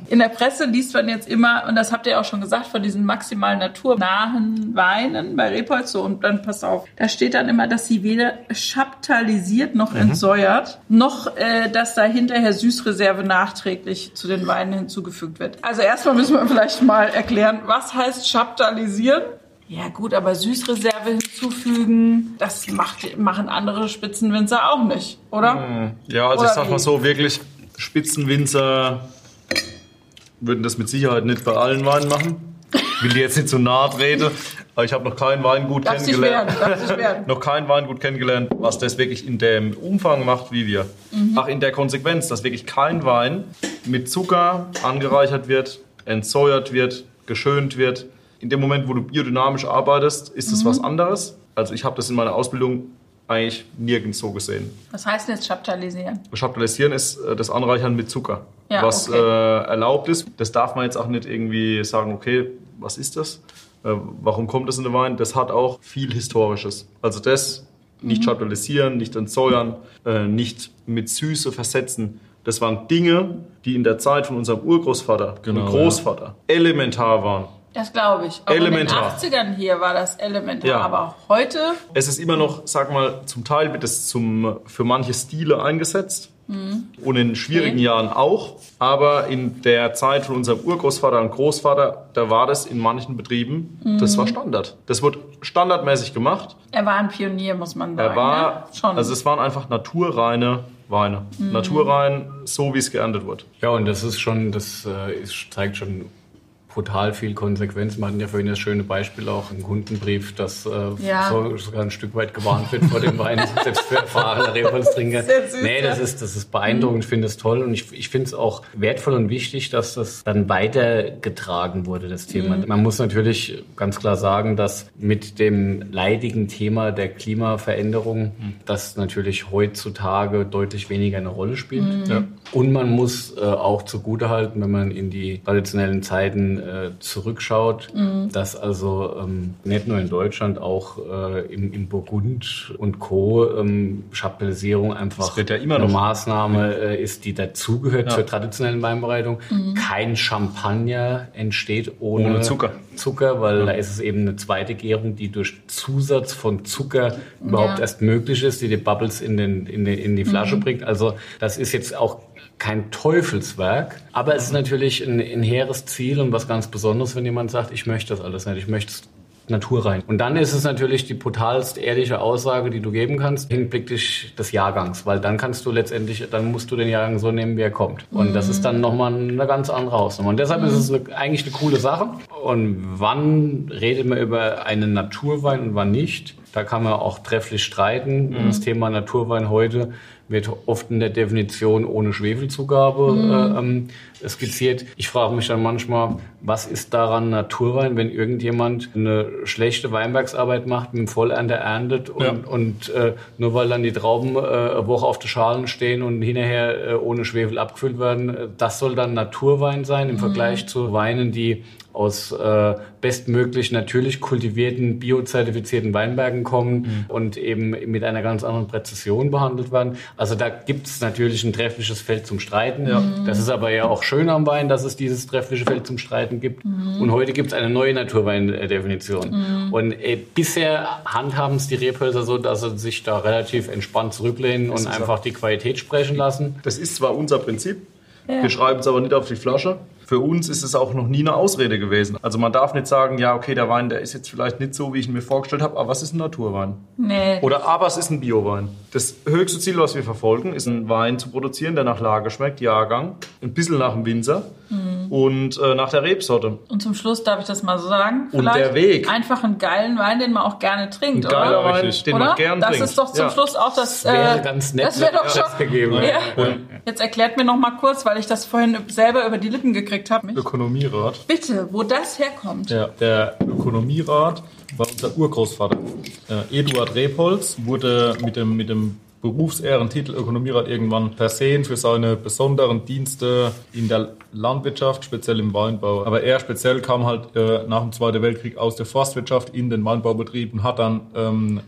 In der Presse liest man jetzt immer, und das habt ihr auch schon gesagt, von diesen maximal naturnahen Weinen bei Repolz. So, und dann pass auf, da steht dann immer, dass sie weder chaptalisiert noch entsäuert, noch äh, dass da hinterher Süßreserve nachträglich zu den Weinen hinzugefügt wird. Also erstmal müssen wir vielleicht mal erklären, was heißt chaptalisieren? Ja gut, aber Süßreserve hinzufügen, das macht, machen andere Spitzenwinzer auch nicht, oder? Ja, also Oder ich sag mal so, wirklich Spitzenwinzer würden das mit Sicherheit nicht bei allen Weinen machen. Ich will dir jetzt nicht zu nahe treten, aber ich habe noch kein Weingut Darf sich werden, kennengelernt. darf sich werden. noch kein Weingut kennengelernt, was das wirklich in dem Umfang macht wie wir. Mhm. Ach, in der Konsequenz, dass wirklich kein Wein mit Zucker angereichert wird, entsäuert wird, geschönt wird. In dem Moment, wo du biodynamisch arbeitest, ist es Mhm. was anderes. Also ich habe das in meiner Ausbildung eigentlich nirgends so gesehen. Was heißt denn jetzt chaptalisieren? Chaptalisieren ist äh, das Anreichern mit Zucker. Ja, was okay. äh, erlaubt ist. Das darf man jetzt auch nicht irgendwie sagen, okay, was ist das? Äh, warum kommt das in den Wein? Das hat auch viel Historisches. Also das nicht Mhm. chaptalisieren, nicht entsäuern, äh, nicht mit Süße versetzen. Das waren Dinge, die in der Zeit von unserem Urgroßvater Genau, und Großvater elementar waren. Das glaube ich. Auch Elementar. in den 80ern hier war das elementar. Ja. Aber auch heute, Es ist immer noch, sag mal, zum Teil wird es zum, für manche Stile eingesetzt. Und in schwierigen Okay. Jahren auch. Aber in der Zeit von unserem Urgroßvater und Großvater, da war das in manchen Betrieben, das war Standard. Das wurde standardmäßig gemacht. er war ein Pionier, muss man sagen. Er war, ne? Schon. also es waren einfach naturreine Weine. Naturrein, so wie es geerntet wird. Ja, und das ist schon, das äh, ist, zeigt schon brutal viel Konsequenz. Wir hatten ja vorhin das schöne Beispiel auch im Kundenbrief, dass äh, Ja. so, sogar ein Stück weit gewarnt wird vor dem Wein, selbst für erfahrene Rebholztrinker. Nee, das ist, das ist beeindruckend, ich finde es toll und ich, ich finde es auch wertvoll und wichtig, dass das dann weitergetragen wurde, das Thema. Man muss natürlich ganz klar sagen, dass mit dem leidigen Thema der Klimaveränderung, das natürlich heutzutage deutlich weniger eine Rolle spielt. Ja. Und man muss äh, auch zugutehalten, wenn man in die traditionellen Zeiten äh, zurückschaut, dass also ähm, nicht nur in Deutschland, auch äh, im, im Burgund und Co. Ähm, Chaptalisierung einfach ja immer eine noch- Maßnahme äh, ist, die dazugehört Ja. zur traditionellen Weinbereitung. Kein Champagner entsteht ohne, Ohne Zucker. Zucker, weil da ist es eben eine zweite Gärung, die durch Zusatz von Zucker überhaupt Ja. erst möglich ist, die die Bubbles in, den, in, den, in die Flasche bringt. Also das ist jetzt auch kein Teufelswerk, aber es ist natürlich ein, ein hehres Ziel und was ganz Besonderes, wenn jemand sagt, ich möchte das alles nicht, ich möchte es naturrein. Und dann ist es natürlich die brutalst ehrliche Aussage, die du geben kannst, hinblicklich des Jahrgangs, weil dann kannst du letztendlich, dann musst du den Jahrgang so nehmen, wie er kommt. Und das ist dann nochmal eine ganz andere Hausnummer. Und deshalb ist es eine, eigentlich eine coole Sache. Und wann redet man über einen Naturwein und wann nicht? Da kann man auch trefflich streiten. Und Das Thema Naturwein heute wird oft in der Definition ohne Schwefelzugabe äh, ähm, skizziert. Ich frage mich dann manchmal, was ist daran Naturwein, wenn irgendjemand eine schlechte Weinbergsarbeit macht, mit dem Vollernter erntet und, Ja. und äh, nur weil dann die Trauben äh, eine Woche auf den Schalen stehen und hinterher äh, ohne Schwefel abgefüllt werden, äh, das soll dann Naturwein sein im Vergleich zu Weinen, die aus äh, bestmöglich natürlich kultivierten, biozertifizierten Weinbergen kommen und eben mit einer ganz anderen Präzision behandelt werden. Also da gibt es natürlich ein treffliches Feld zum Streiten. Das ist aber ja auch schön am Wein, dass es dieses treffliche Feld zum Streiten gibt. Und heute gibt es eine neue Naturweindefinition. Und äh, bisher handhaben es die Rebhölzer so, dass sie sich da relativ entspannt zurücklehnen und ist einfach die Qualität sprechen lassen. Das ist zwar unser Prinzip, wir schreiben es aber nicht auf die Flasche. Für uns ist es auch noch nie eine Ausrede gewesen. Also man darf nicht sagen, ja, okay, der Wein, der ist jetzt vielleicht nicht so, wie ich ihn mir vorgestellt habe, aber was ist ein Naturwein? nee. Oder aber es ist ein Biowein. Das höchste Ziel, was wir verfolgen, ist ein Wein zu produzieren, der nach Lage schmeckt, Jahrgang, ein bisschen nach dem Winzer. und äh, nach der Rebsorte. Und zum Schluss darf ich das mal so sagen. Und der Weg. Einfach einen geilen Wein, den man auch gerne trinkt, Ein geiler oder? Wein, den oder? man gern das trinkt. ist doch zum Ja. Schluss auch das. Wäre äh, ganz nett, Das wäre doch wenn schon. das gegeben ja. wäre. Jetzt erklärt mir noch mal kurz, weil ich das vorhin selber über die Lippen gekriegt habe. Ökonomierat. Bitte, wo das herkommt. Ja, der Ökonomierat war unser Urgroßvater. Äh, Eduard Repolz wurde mit dem, mit dem Berufsehrentitel Ökonomierat irgendwann versehen für seine besonderen Dienste in der Landwirtschaft, speziell im Weinbau. Aber er speziell kam halt äh, nach dem Zweiten Weltkrieg aus der Forstwirtschaft in den Weinbaubetrieb und hat dann ähm,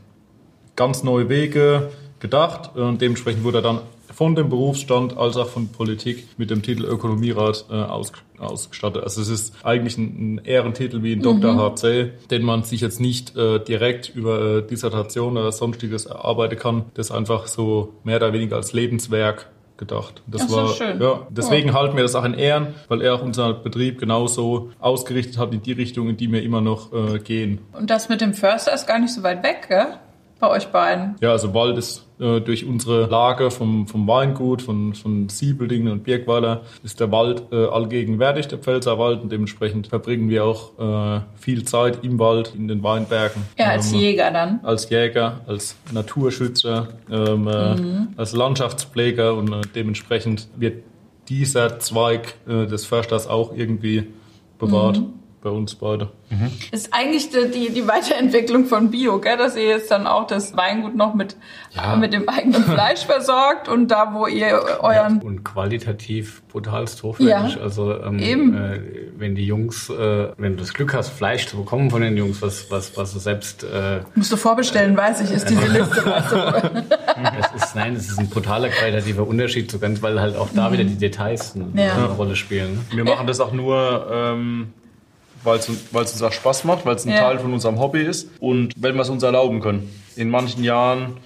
ganz neue Wege gedacht und dementsprechend wurde er dann von dem Berufsstand als auch von Politik mit dem Titel Ökonomierat äh, aus, ausgestattet. Also es ist eigentlich ein, ein Ehrentitel wie ein Dr. HC, den man sich jetzt nicht äh, direkt über äh, Dissertation oder sonstiges erarbeiten kann. Das ist einfach so mehr oder weniger als Lebenswerk gedacht. Das so, war schön. ja, deswegen halten wir das auch in Ehren, weil er auch unseren Betrieb genauso ausgerichtet hat in die Richtung, in die wir immer noch äh, gehen. Und das mit dem Förster ist gar nicht so weit weg, gell? Bei euch beiden. Ja, also Wald ist äh, durch unsere Lage vom, vom Weingut, von, von Siebeldingen und Birkweiler, ist der Wald äh, allgegenwärtig, der Pfälzer Wald. Und dementsprechend verbringen wir auch äh, viel Zeit im Wald, in den Weinbergen. Ja, als Ähm, Jäger dann. als Jäger, als Naturschützer, ähm, äh, Mhm. als Landschaftspfleger und äh, dementsprechend wird dieser Zweig äh, des Försters auch irgendwie bewahrt Mhm. Bei uns beide. Ist eigentlich die, die, die Weiterentwicklung von Bio, gell? dass ihr jetzt dann auch das Weingut noch mit, Ja. mit dem eigenen Fleisch versorgt und da, wo ihr euren... Und qualitativ brutalst hochwertig. Ja, also ähm, eben. Äh, wenn die Jungs, äh, wenn du das Glück hast, Fleisch zu bekommen von den Jungs, was, was, was du selbst äh, Musst du vorbestellen, weiß ich, ist diese Liste. Weißt du. Ist, nein, es ist ein brutaler qualitativer Unterschied, so ganz, weil halt auch da wieder die Details eine, Mhm. Ja. eine Rolle spielen. Wir machen das auch nur, ähm, weil es uns auch Spaß macht, weil es ein Ja. Teil von unserem Hobby ist und wenn wir es uns erlauben können. In manchen Jahren,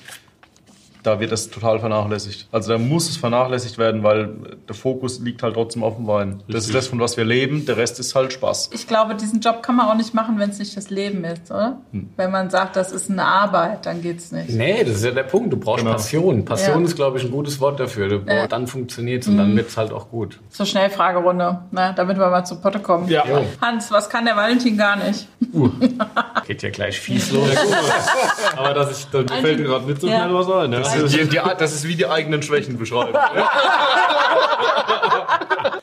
da wird das total vernachlässigt. Also da muss es vernachlässigt werden, weil der Fokus liegt halt trotzdem auf dem Wein. Das ist das, von was wir leben, der Rest ist halt Spaß. Ich glaube, diesen Job kann man auch nicht machen, wenn es nicht das Leben ist, oder? Wenn man sagt, das ist eine Arbeit, dann geht's nicht. Nee, das ist ja der Punkt. Du brauchst Genau. Passion. Passion Ja. ist, glaube ich, ein gutes Wort dafür. Du, Ja. Dann funktioniert es und dann wird es halt auch gut. So Schnellfragerunde, ne? damit wir mal zu Potte kommen. Ja. Hans, was kann der Valentin gar nicht? Geht ja gleich fies los. Aber dass ich, da fällt mir gerade nicht so Ja. schnell was ein. Ne? Das ist, die, die, das ist wie die eigenen Schwächen beschreiben.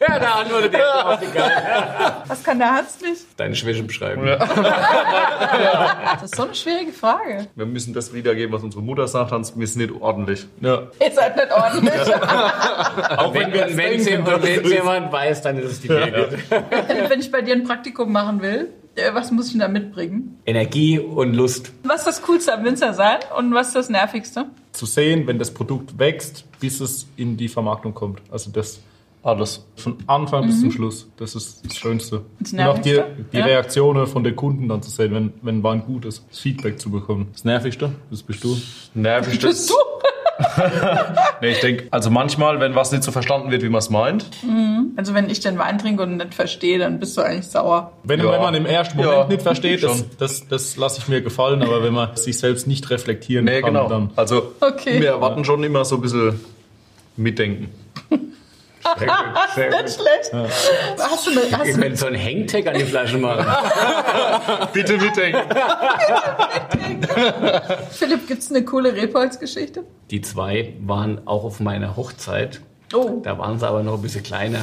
ja, da antwortet er auf die geil. Was kann der Hans nicht? Deine Schwäche beschreiben. Das ist so eine schwierige Frage. Wir müssen das wiedergeben, was unsere Mutter sagt, Hans, wir sind nicht ordentlich. Ja. Ihr seid nicht ordentlich. Auch Wenn wenn, wenn, wenn jemand weiß, dann ist es die Birgit. Wenn ich bei dir ein Praktikum machen will, was muss ich denn da mitbringen? Energie und Lust. Was ist das Coolste am Winzer sein und was ist das Nervigste? zu sehen, wenn das Produkt wächst, bis es in die Vermarktung kommt. Also das Alles. von Anfang bis zum Schluss. Das ist das Schönste. Das Und auch die, Nervigste? die Ja. Reaktionen von den Kunden dann zu sehen, wenn, wenn Wein gut ist. Das Feedback zu bekommen. Das Nervigste, das bist du. Nervig. Bist du? Nee, ich denke, also manchmal, wenn was nicht so verstanden wird, wie man es meint, Also wenn ich den Wein trinke und nicht verstehe, dann bist du eigentlich sauer. Wenn, Ja. wenn man im ersten Moment Ja, nicht versteht, das, das, das lasse ich mir gefallen, aber wenn man sich selbst nicht reflektieren nee, kann, genau. dann. Also Okay. wir erwarten schon immer so ein bisschen mitdenken. Sehr gut, sehr Nicht gut. schlecht. Hast du eine, hast Ich du, könnte so einen Hangtag an die Flasche machen. Bitte mitdenken. Philipp, gibt's eine coole Repolz-Geschichte? Die zwei waren auch auf meiner Hochzeit. Oh. Da waren sie aber noch ein bisschen kleiner.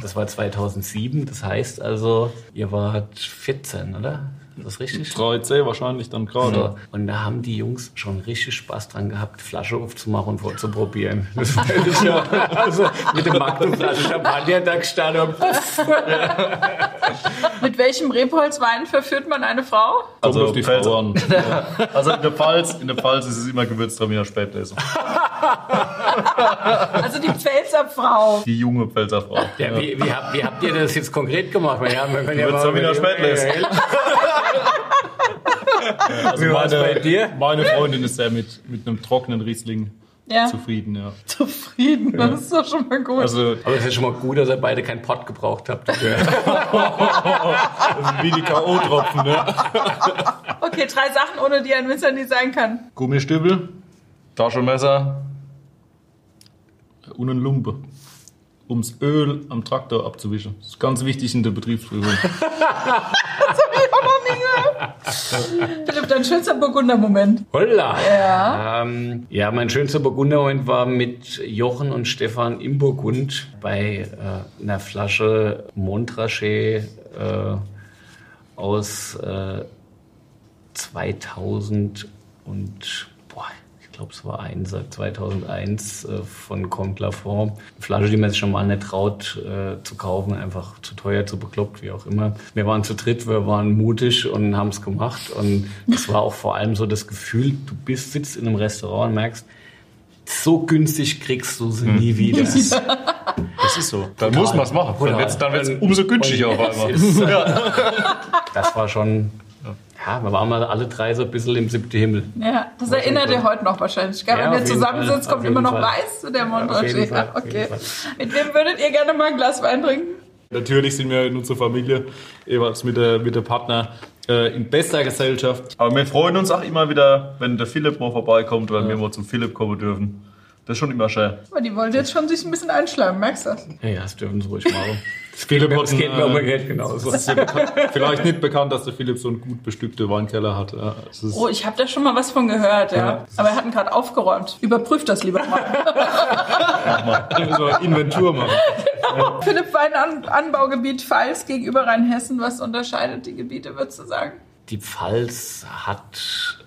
Das war 2007, das heißt also, ihr wart 14, oder? Ist das richtig? 3C wahrscheinlich dann gerade. So. Und da haben die Jungs schon richtig Spaß dran gehabt, Flasche aufzumachen und vorzuprobieren. Das war ehrlich, ja. Also mit der Magdeflasche Champagner da gestanden. Mit welchem Repolzwein verführt man eine Frau? Also auf die an. Also in der Pfalz, in der Pfalz ist es immer Gewürztraminer Spätlese. Also die Pfälzer Frau. Die junge Pfälzer Frau. Ja, wie, wie, habt, wie habt ihr das jetzt konkret gemacht? Weil, ja, wir können ja mal Spätlese. Also Wie war's bei dir? Meine Freundin ist sehr mit, mit einem trockenen Riesling Ja, zufrieden, ja. zufrieden. Das ist doch schon mal gut. Also Aber es ist schon mal gut, dass ihr beide keinen Pott gebraucht habt. dafür. wie die K.O.-Tropfen, ne? Okay, drei Sachen, ohne die ein Winzer nie sein kann. Gummistübel Taschenmesser, und ein Lumpe. ums Öl am Traktor abzuwischen. Das ist ganz wichtig in der Betriebsprüfung. Philipp, dein schönster Burgunder-Moment. Holla! Ja. Ähm, ja, mein schönster Burgundermoment war mit Jochen und Stefan im Burgund bei äh, einer Flasche Montrachet äh, aus äh, 2000 und glaube es war eins, 2001 äh, von Comte Lafont. Flasche, die man sich schon mal nicht traut äh, zu kaufen, einfach zu teuer, zu bekloppt, wie auch immer. Wir waren zu dritt, wir waren mutig und haben es gemacht und es war auch vor allem so das Gefühl, du bist, sitzt in einem Restaurant und merkst, so günstig kriegst du sie nie wieder. Das ist so. Dann muss man es machen. Dann Total. wird es umso günstiger auf einmal. Ist- Das war schon, ja, wir waren mal alle drei so ein bisschen im siebten Himmel. Ja, das erinnert ihr heute noch wahrscheinlich. Gell? Ja, Wenn ihr zusammensitzt, Fall, kommt immer noch Fall. weiß zu der Montrachet. Fall, auf okay. Fall. Mit wem würdet ihr gerne mal ein Glas Wein trinken? Natürlich sind wir in unserer Familie jeweils mit der, mit der Partner äh, in bester Gesellschaft. Aber wir freuen uns auch immer wieder, wenn der Philipp mal vorbeikommt, weil wir mal zum Philipp kommen dürfen. Das ist schon immer schön. Aber die wollen jetzt schon sich ein bisschen einschleimen, merkst du das? Ja, ja, das dürfen sie ruhig machen. Es geht, mir, Das geht mir äh, umgekehrt genauso. ja bekannt, vielleicht nicht bekannt, dass der Philipp so einen gut bestückten Weinkeller hat. Ja, Oh, ich habe da schon mal was von gehört, ja. Ja. Aber wir hatten gerade aufgeräumt. Überprüft das lieber mal. so eine Inventur machen. Philipp, Weinanbaugebiet Pfalz gegenüber Rheinhessen. Was unterscheidet die Gebiete, würdest du sagen? Die Pfalz hat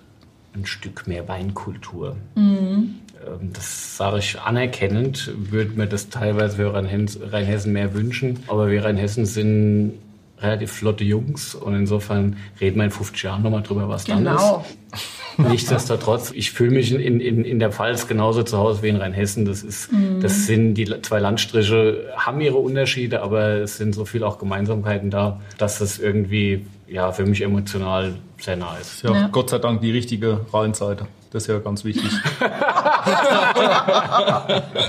ein Stück mehr Weinkultur. Mhm. Ähm, Das sage ich anerkennend, würde mir das teilweise für Rheinhessen Rheinhessen mehr wünschen. Aber wir Rheinhessen sind relativ flotte Jungs und insofern reden wir in 50 Jahren nochmal drüber, was dann Genau. ist. Nichtsdestotrotz, ich fühle mich in, in, in der Pfalz genauso zu Hause wie in Rheinhessen. Das ist, das sind die zwei Landstriche, haben ihre Unterschiede, aber es sind so viel auch Gemeinsamkeiten da, dass es irgendwie, ja, für mich emotional sehr nah ist. Ja, Ja. Gott sei Dank die richtige Rheinseite. Das ist ja ganz wichtig.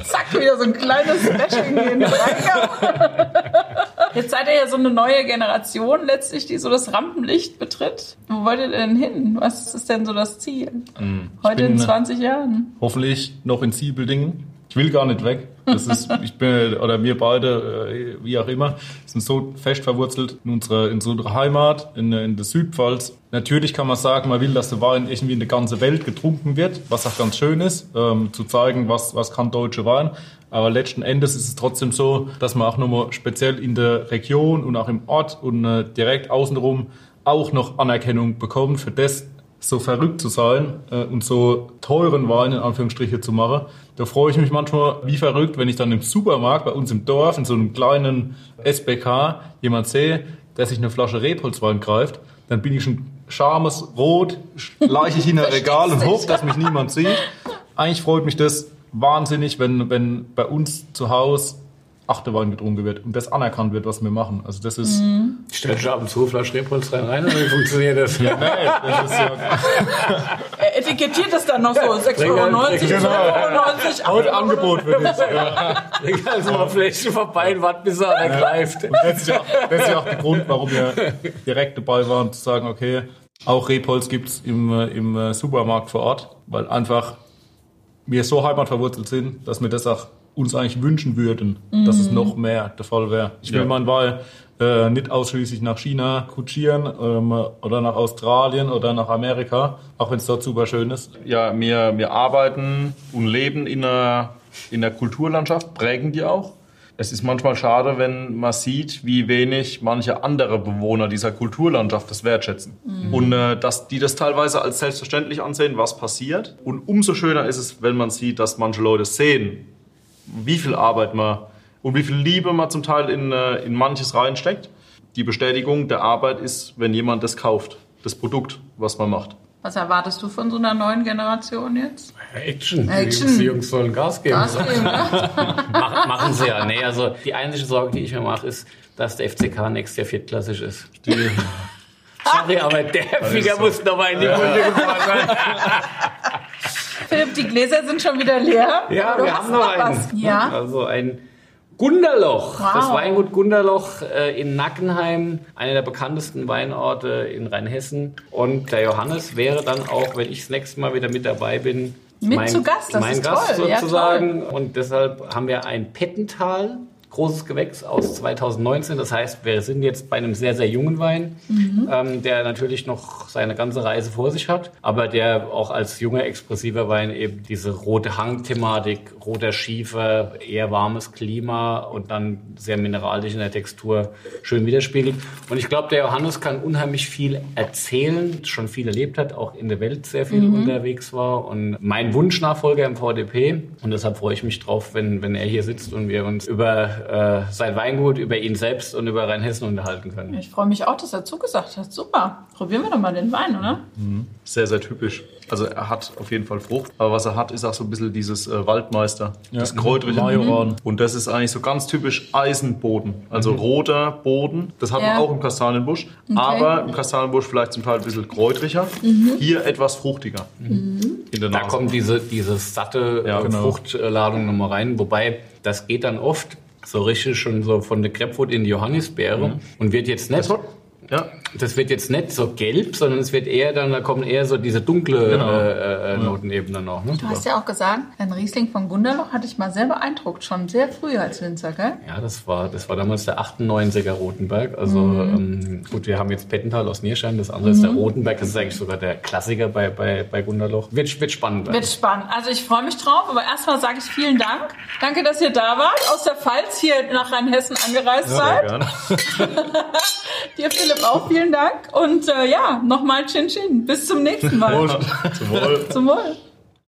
Zack, wieder so ein kleines Bashing in den. Jetzt seid ihr ja so eine neue Generation letztlich, die so das Rampenlicht betritt. Wo wollt ihr denn hin? Was ist denn so das Ziel? Heute in bin, äh, 20 Jahren. Hoffentlich noch in Siebeldingen. Ich will gar nicht weg. Das ist, ich bin, oder wir beide, äh, wie auch immer, sind so fest verwurzelt in unserer, in unserer Heimat, in, in der Südpfalz. Natürlich kann man sagen, man will, dass der Wein irgendwie in der ganzen Welt getrunken wird, was auch ganz schön ist, ähm, zu zeigen, was, was kann deutsche Wein. Aber letzten Endes ist es trotzdem so, dass man auch nochmal speziell in der Region und auch im Ort und äh, direkt außenrum auch noch Anerkennung bekommt für das, so verrückt zu sein äh, und so teuren Wein in Anführungsstriche zu machen. Da freue ich mich manchmal wie verrückt, wenn ich dann im Supermarkt bei uns im Dorf in so einem kleinen SBK jemand sehe, der sich eine Flasche Rebholzwein greift. Dann bin ich schon scharmes Rot, schleiche ich in ein Regal und hoffe, dass mich niemand sieht. Eigentlich freut mich das wahnsinnig, wenn, wenn bei uns zu Hause Achtewein getrunken wird und das anerkannt wird, was wir machen. Also das ist, Stellst du ab und zu Rebholz rein, rein oder wie funktioniert das? ja, nee, das ist ja Er etikettiert es dann noch so. 6,90 Bring Euro, halt- 12,90 Euro. heute Angebot für das. Ja. Also mal Fläschchen vorbei und wart, bis er einer greift. Das ist, ja, das ist ja auch der Grund, warum wir direkt dabei waren, zu sagen, okay, auch Rebholz gibt's im, äh, im äh, Supermarkt vor Ort, weil einfach wir so heimatverwurzelt sind, dass wir das auch uns eigentlich wünschen würden, dass es noch mehr der Fall wäre. Ich will Ja. meinen Wein äh, nicht ausschließlich nach China kutschieren ähm, oder nach Australien oder nach Amerika, auch wenn es dort super schön ist. Ja, wir, wir arbeiten und leben in einer, in der Kulturlandschaft, prägen die auch. Es ist manchmal schade, wenn man sieht, wie wenig manche andere Bewohner dieser Kulturlandschaft das wertschätzen. Und äh, dass die das teilweise als selbstverständlich ansehen, was passiert. Und umso schöner ist es, wenn man sieht, dass manche Leute sehen, wie viel Arbeit man und wie viel Liebe man zum Teil in, äh, in manches reinsteckt. Die Bestätigung der Arbeit ist, wenn jemand das kauft, das Produkt, was man macht. Was erwartest du von so einer neuen Generation jetzt? Action. Action. Die Jungs, die Jungs sollen Gas geben. Gas geben, ne? Mach, machen sie ja. Nee, also die einzige Sorge, die ich mir mache, ist, dass der FCK nächstes Jahr viertklassig ist. Sorry, aber der Finger muss noch mal in die Runde gefahren sein. Philipp, die Gläser sind schon wieder leer. Ja, Du wir hast haben noch einen. was. Ja. Also ein Gunderloch. Wow. Das Weingut Gunderloch äh, in Nackenheim, einer der bekanntesten Weinorte in Rheinhessen. Und der Johannes wäre dann auch, wenn ich das nächste Mal wieder mit dabei bin, Mit zu Gast, das mein ist Gast toll. Ja, sozusagen. Und deshalb haben wir ein Pettental großes Gewächs aus 2019. Das heißt, wir sind jetzt bei einem sehr, sehr jungen Wein, ähm, der natürlich noch seine ganze Reise vor sich hat, aber der auch als junger, expressiver Wein eben diese rote Hangthematik, roter Schiefer, eher warmes Klima und dann sehr mineralisch in der Textur schön widerspiegelt. Und ich glaube, der Johannes kann unheimlich viel erzählen, schon viel erlebt hat, auch in der Welt sehr viel unterwegs war und mein Wunschnachfolger im VDP. Und deshalb freue ich mich drauf, wenn, wenn er hier sitzt und wir uns über äh, sein Weingut, über ihn selbst und über Rheinhessen unterhalten können. Ich freue mich auch, dass er zugesagt hat. Super. Probieren wir doch mal den Wein, oder? Sehr, sehr typisch. Also er hat auf jeden Fall Frucht, aber was er hat, ist auch so ein bisschen dieses äh, Waldmeister, das Kräutrige. Majoran. Und das ist eigentlich so ganz typisch Eisenboden, also roter Boden. Das hat Ja. man auch im Kastanienbusch, aber im Kastanienbusch vielleicht zum Teil ein bisschen kräutriger. Hier etwas fruchtiger in der Da kommt diese, diese satte Ja, äh, genau. Fruchtladung nochmal rein. Wobei, das geht dann oft so richtig schon so von der Grapefruit in die Johannisbeere und wird jetzt nicht, ja, das wird jetzt nicht so gelb, sondern es wird eher dann, da kommen eher so diese dunkle Genau. äh, äh, Notenebene noch. Ne? Du hast ja auch gesagt, ein Riesling von Gunderloch hat dich mal sehr beeindruckt, schon sehr früh als Winzer, gell? Ja, das war, das war damals der 98er Rotenberg. Also ähm, gut, wir haben jetzt Pettental aus Nierstein, das andere ist der Rotenberg. Das ist eigentlich sogar der Klassiker bei, bei, bei Gunderloch. Wird, wird spannend werden. Wird spannend. Also ich freue mich drauf, aber erstmal sage ich vielen Dank. Danke, dass ihr da wart, aus der Pfalz hier nach Rheinhessen angereist sehr seid. gerne. Dir, Philipp, auch vielen Dank. Und äh, ja, nochmal Chin Chin. Bis zum nächsten Mal. Zum Wohl. Zum Wohl.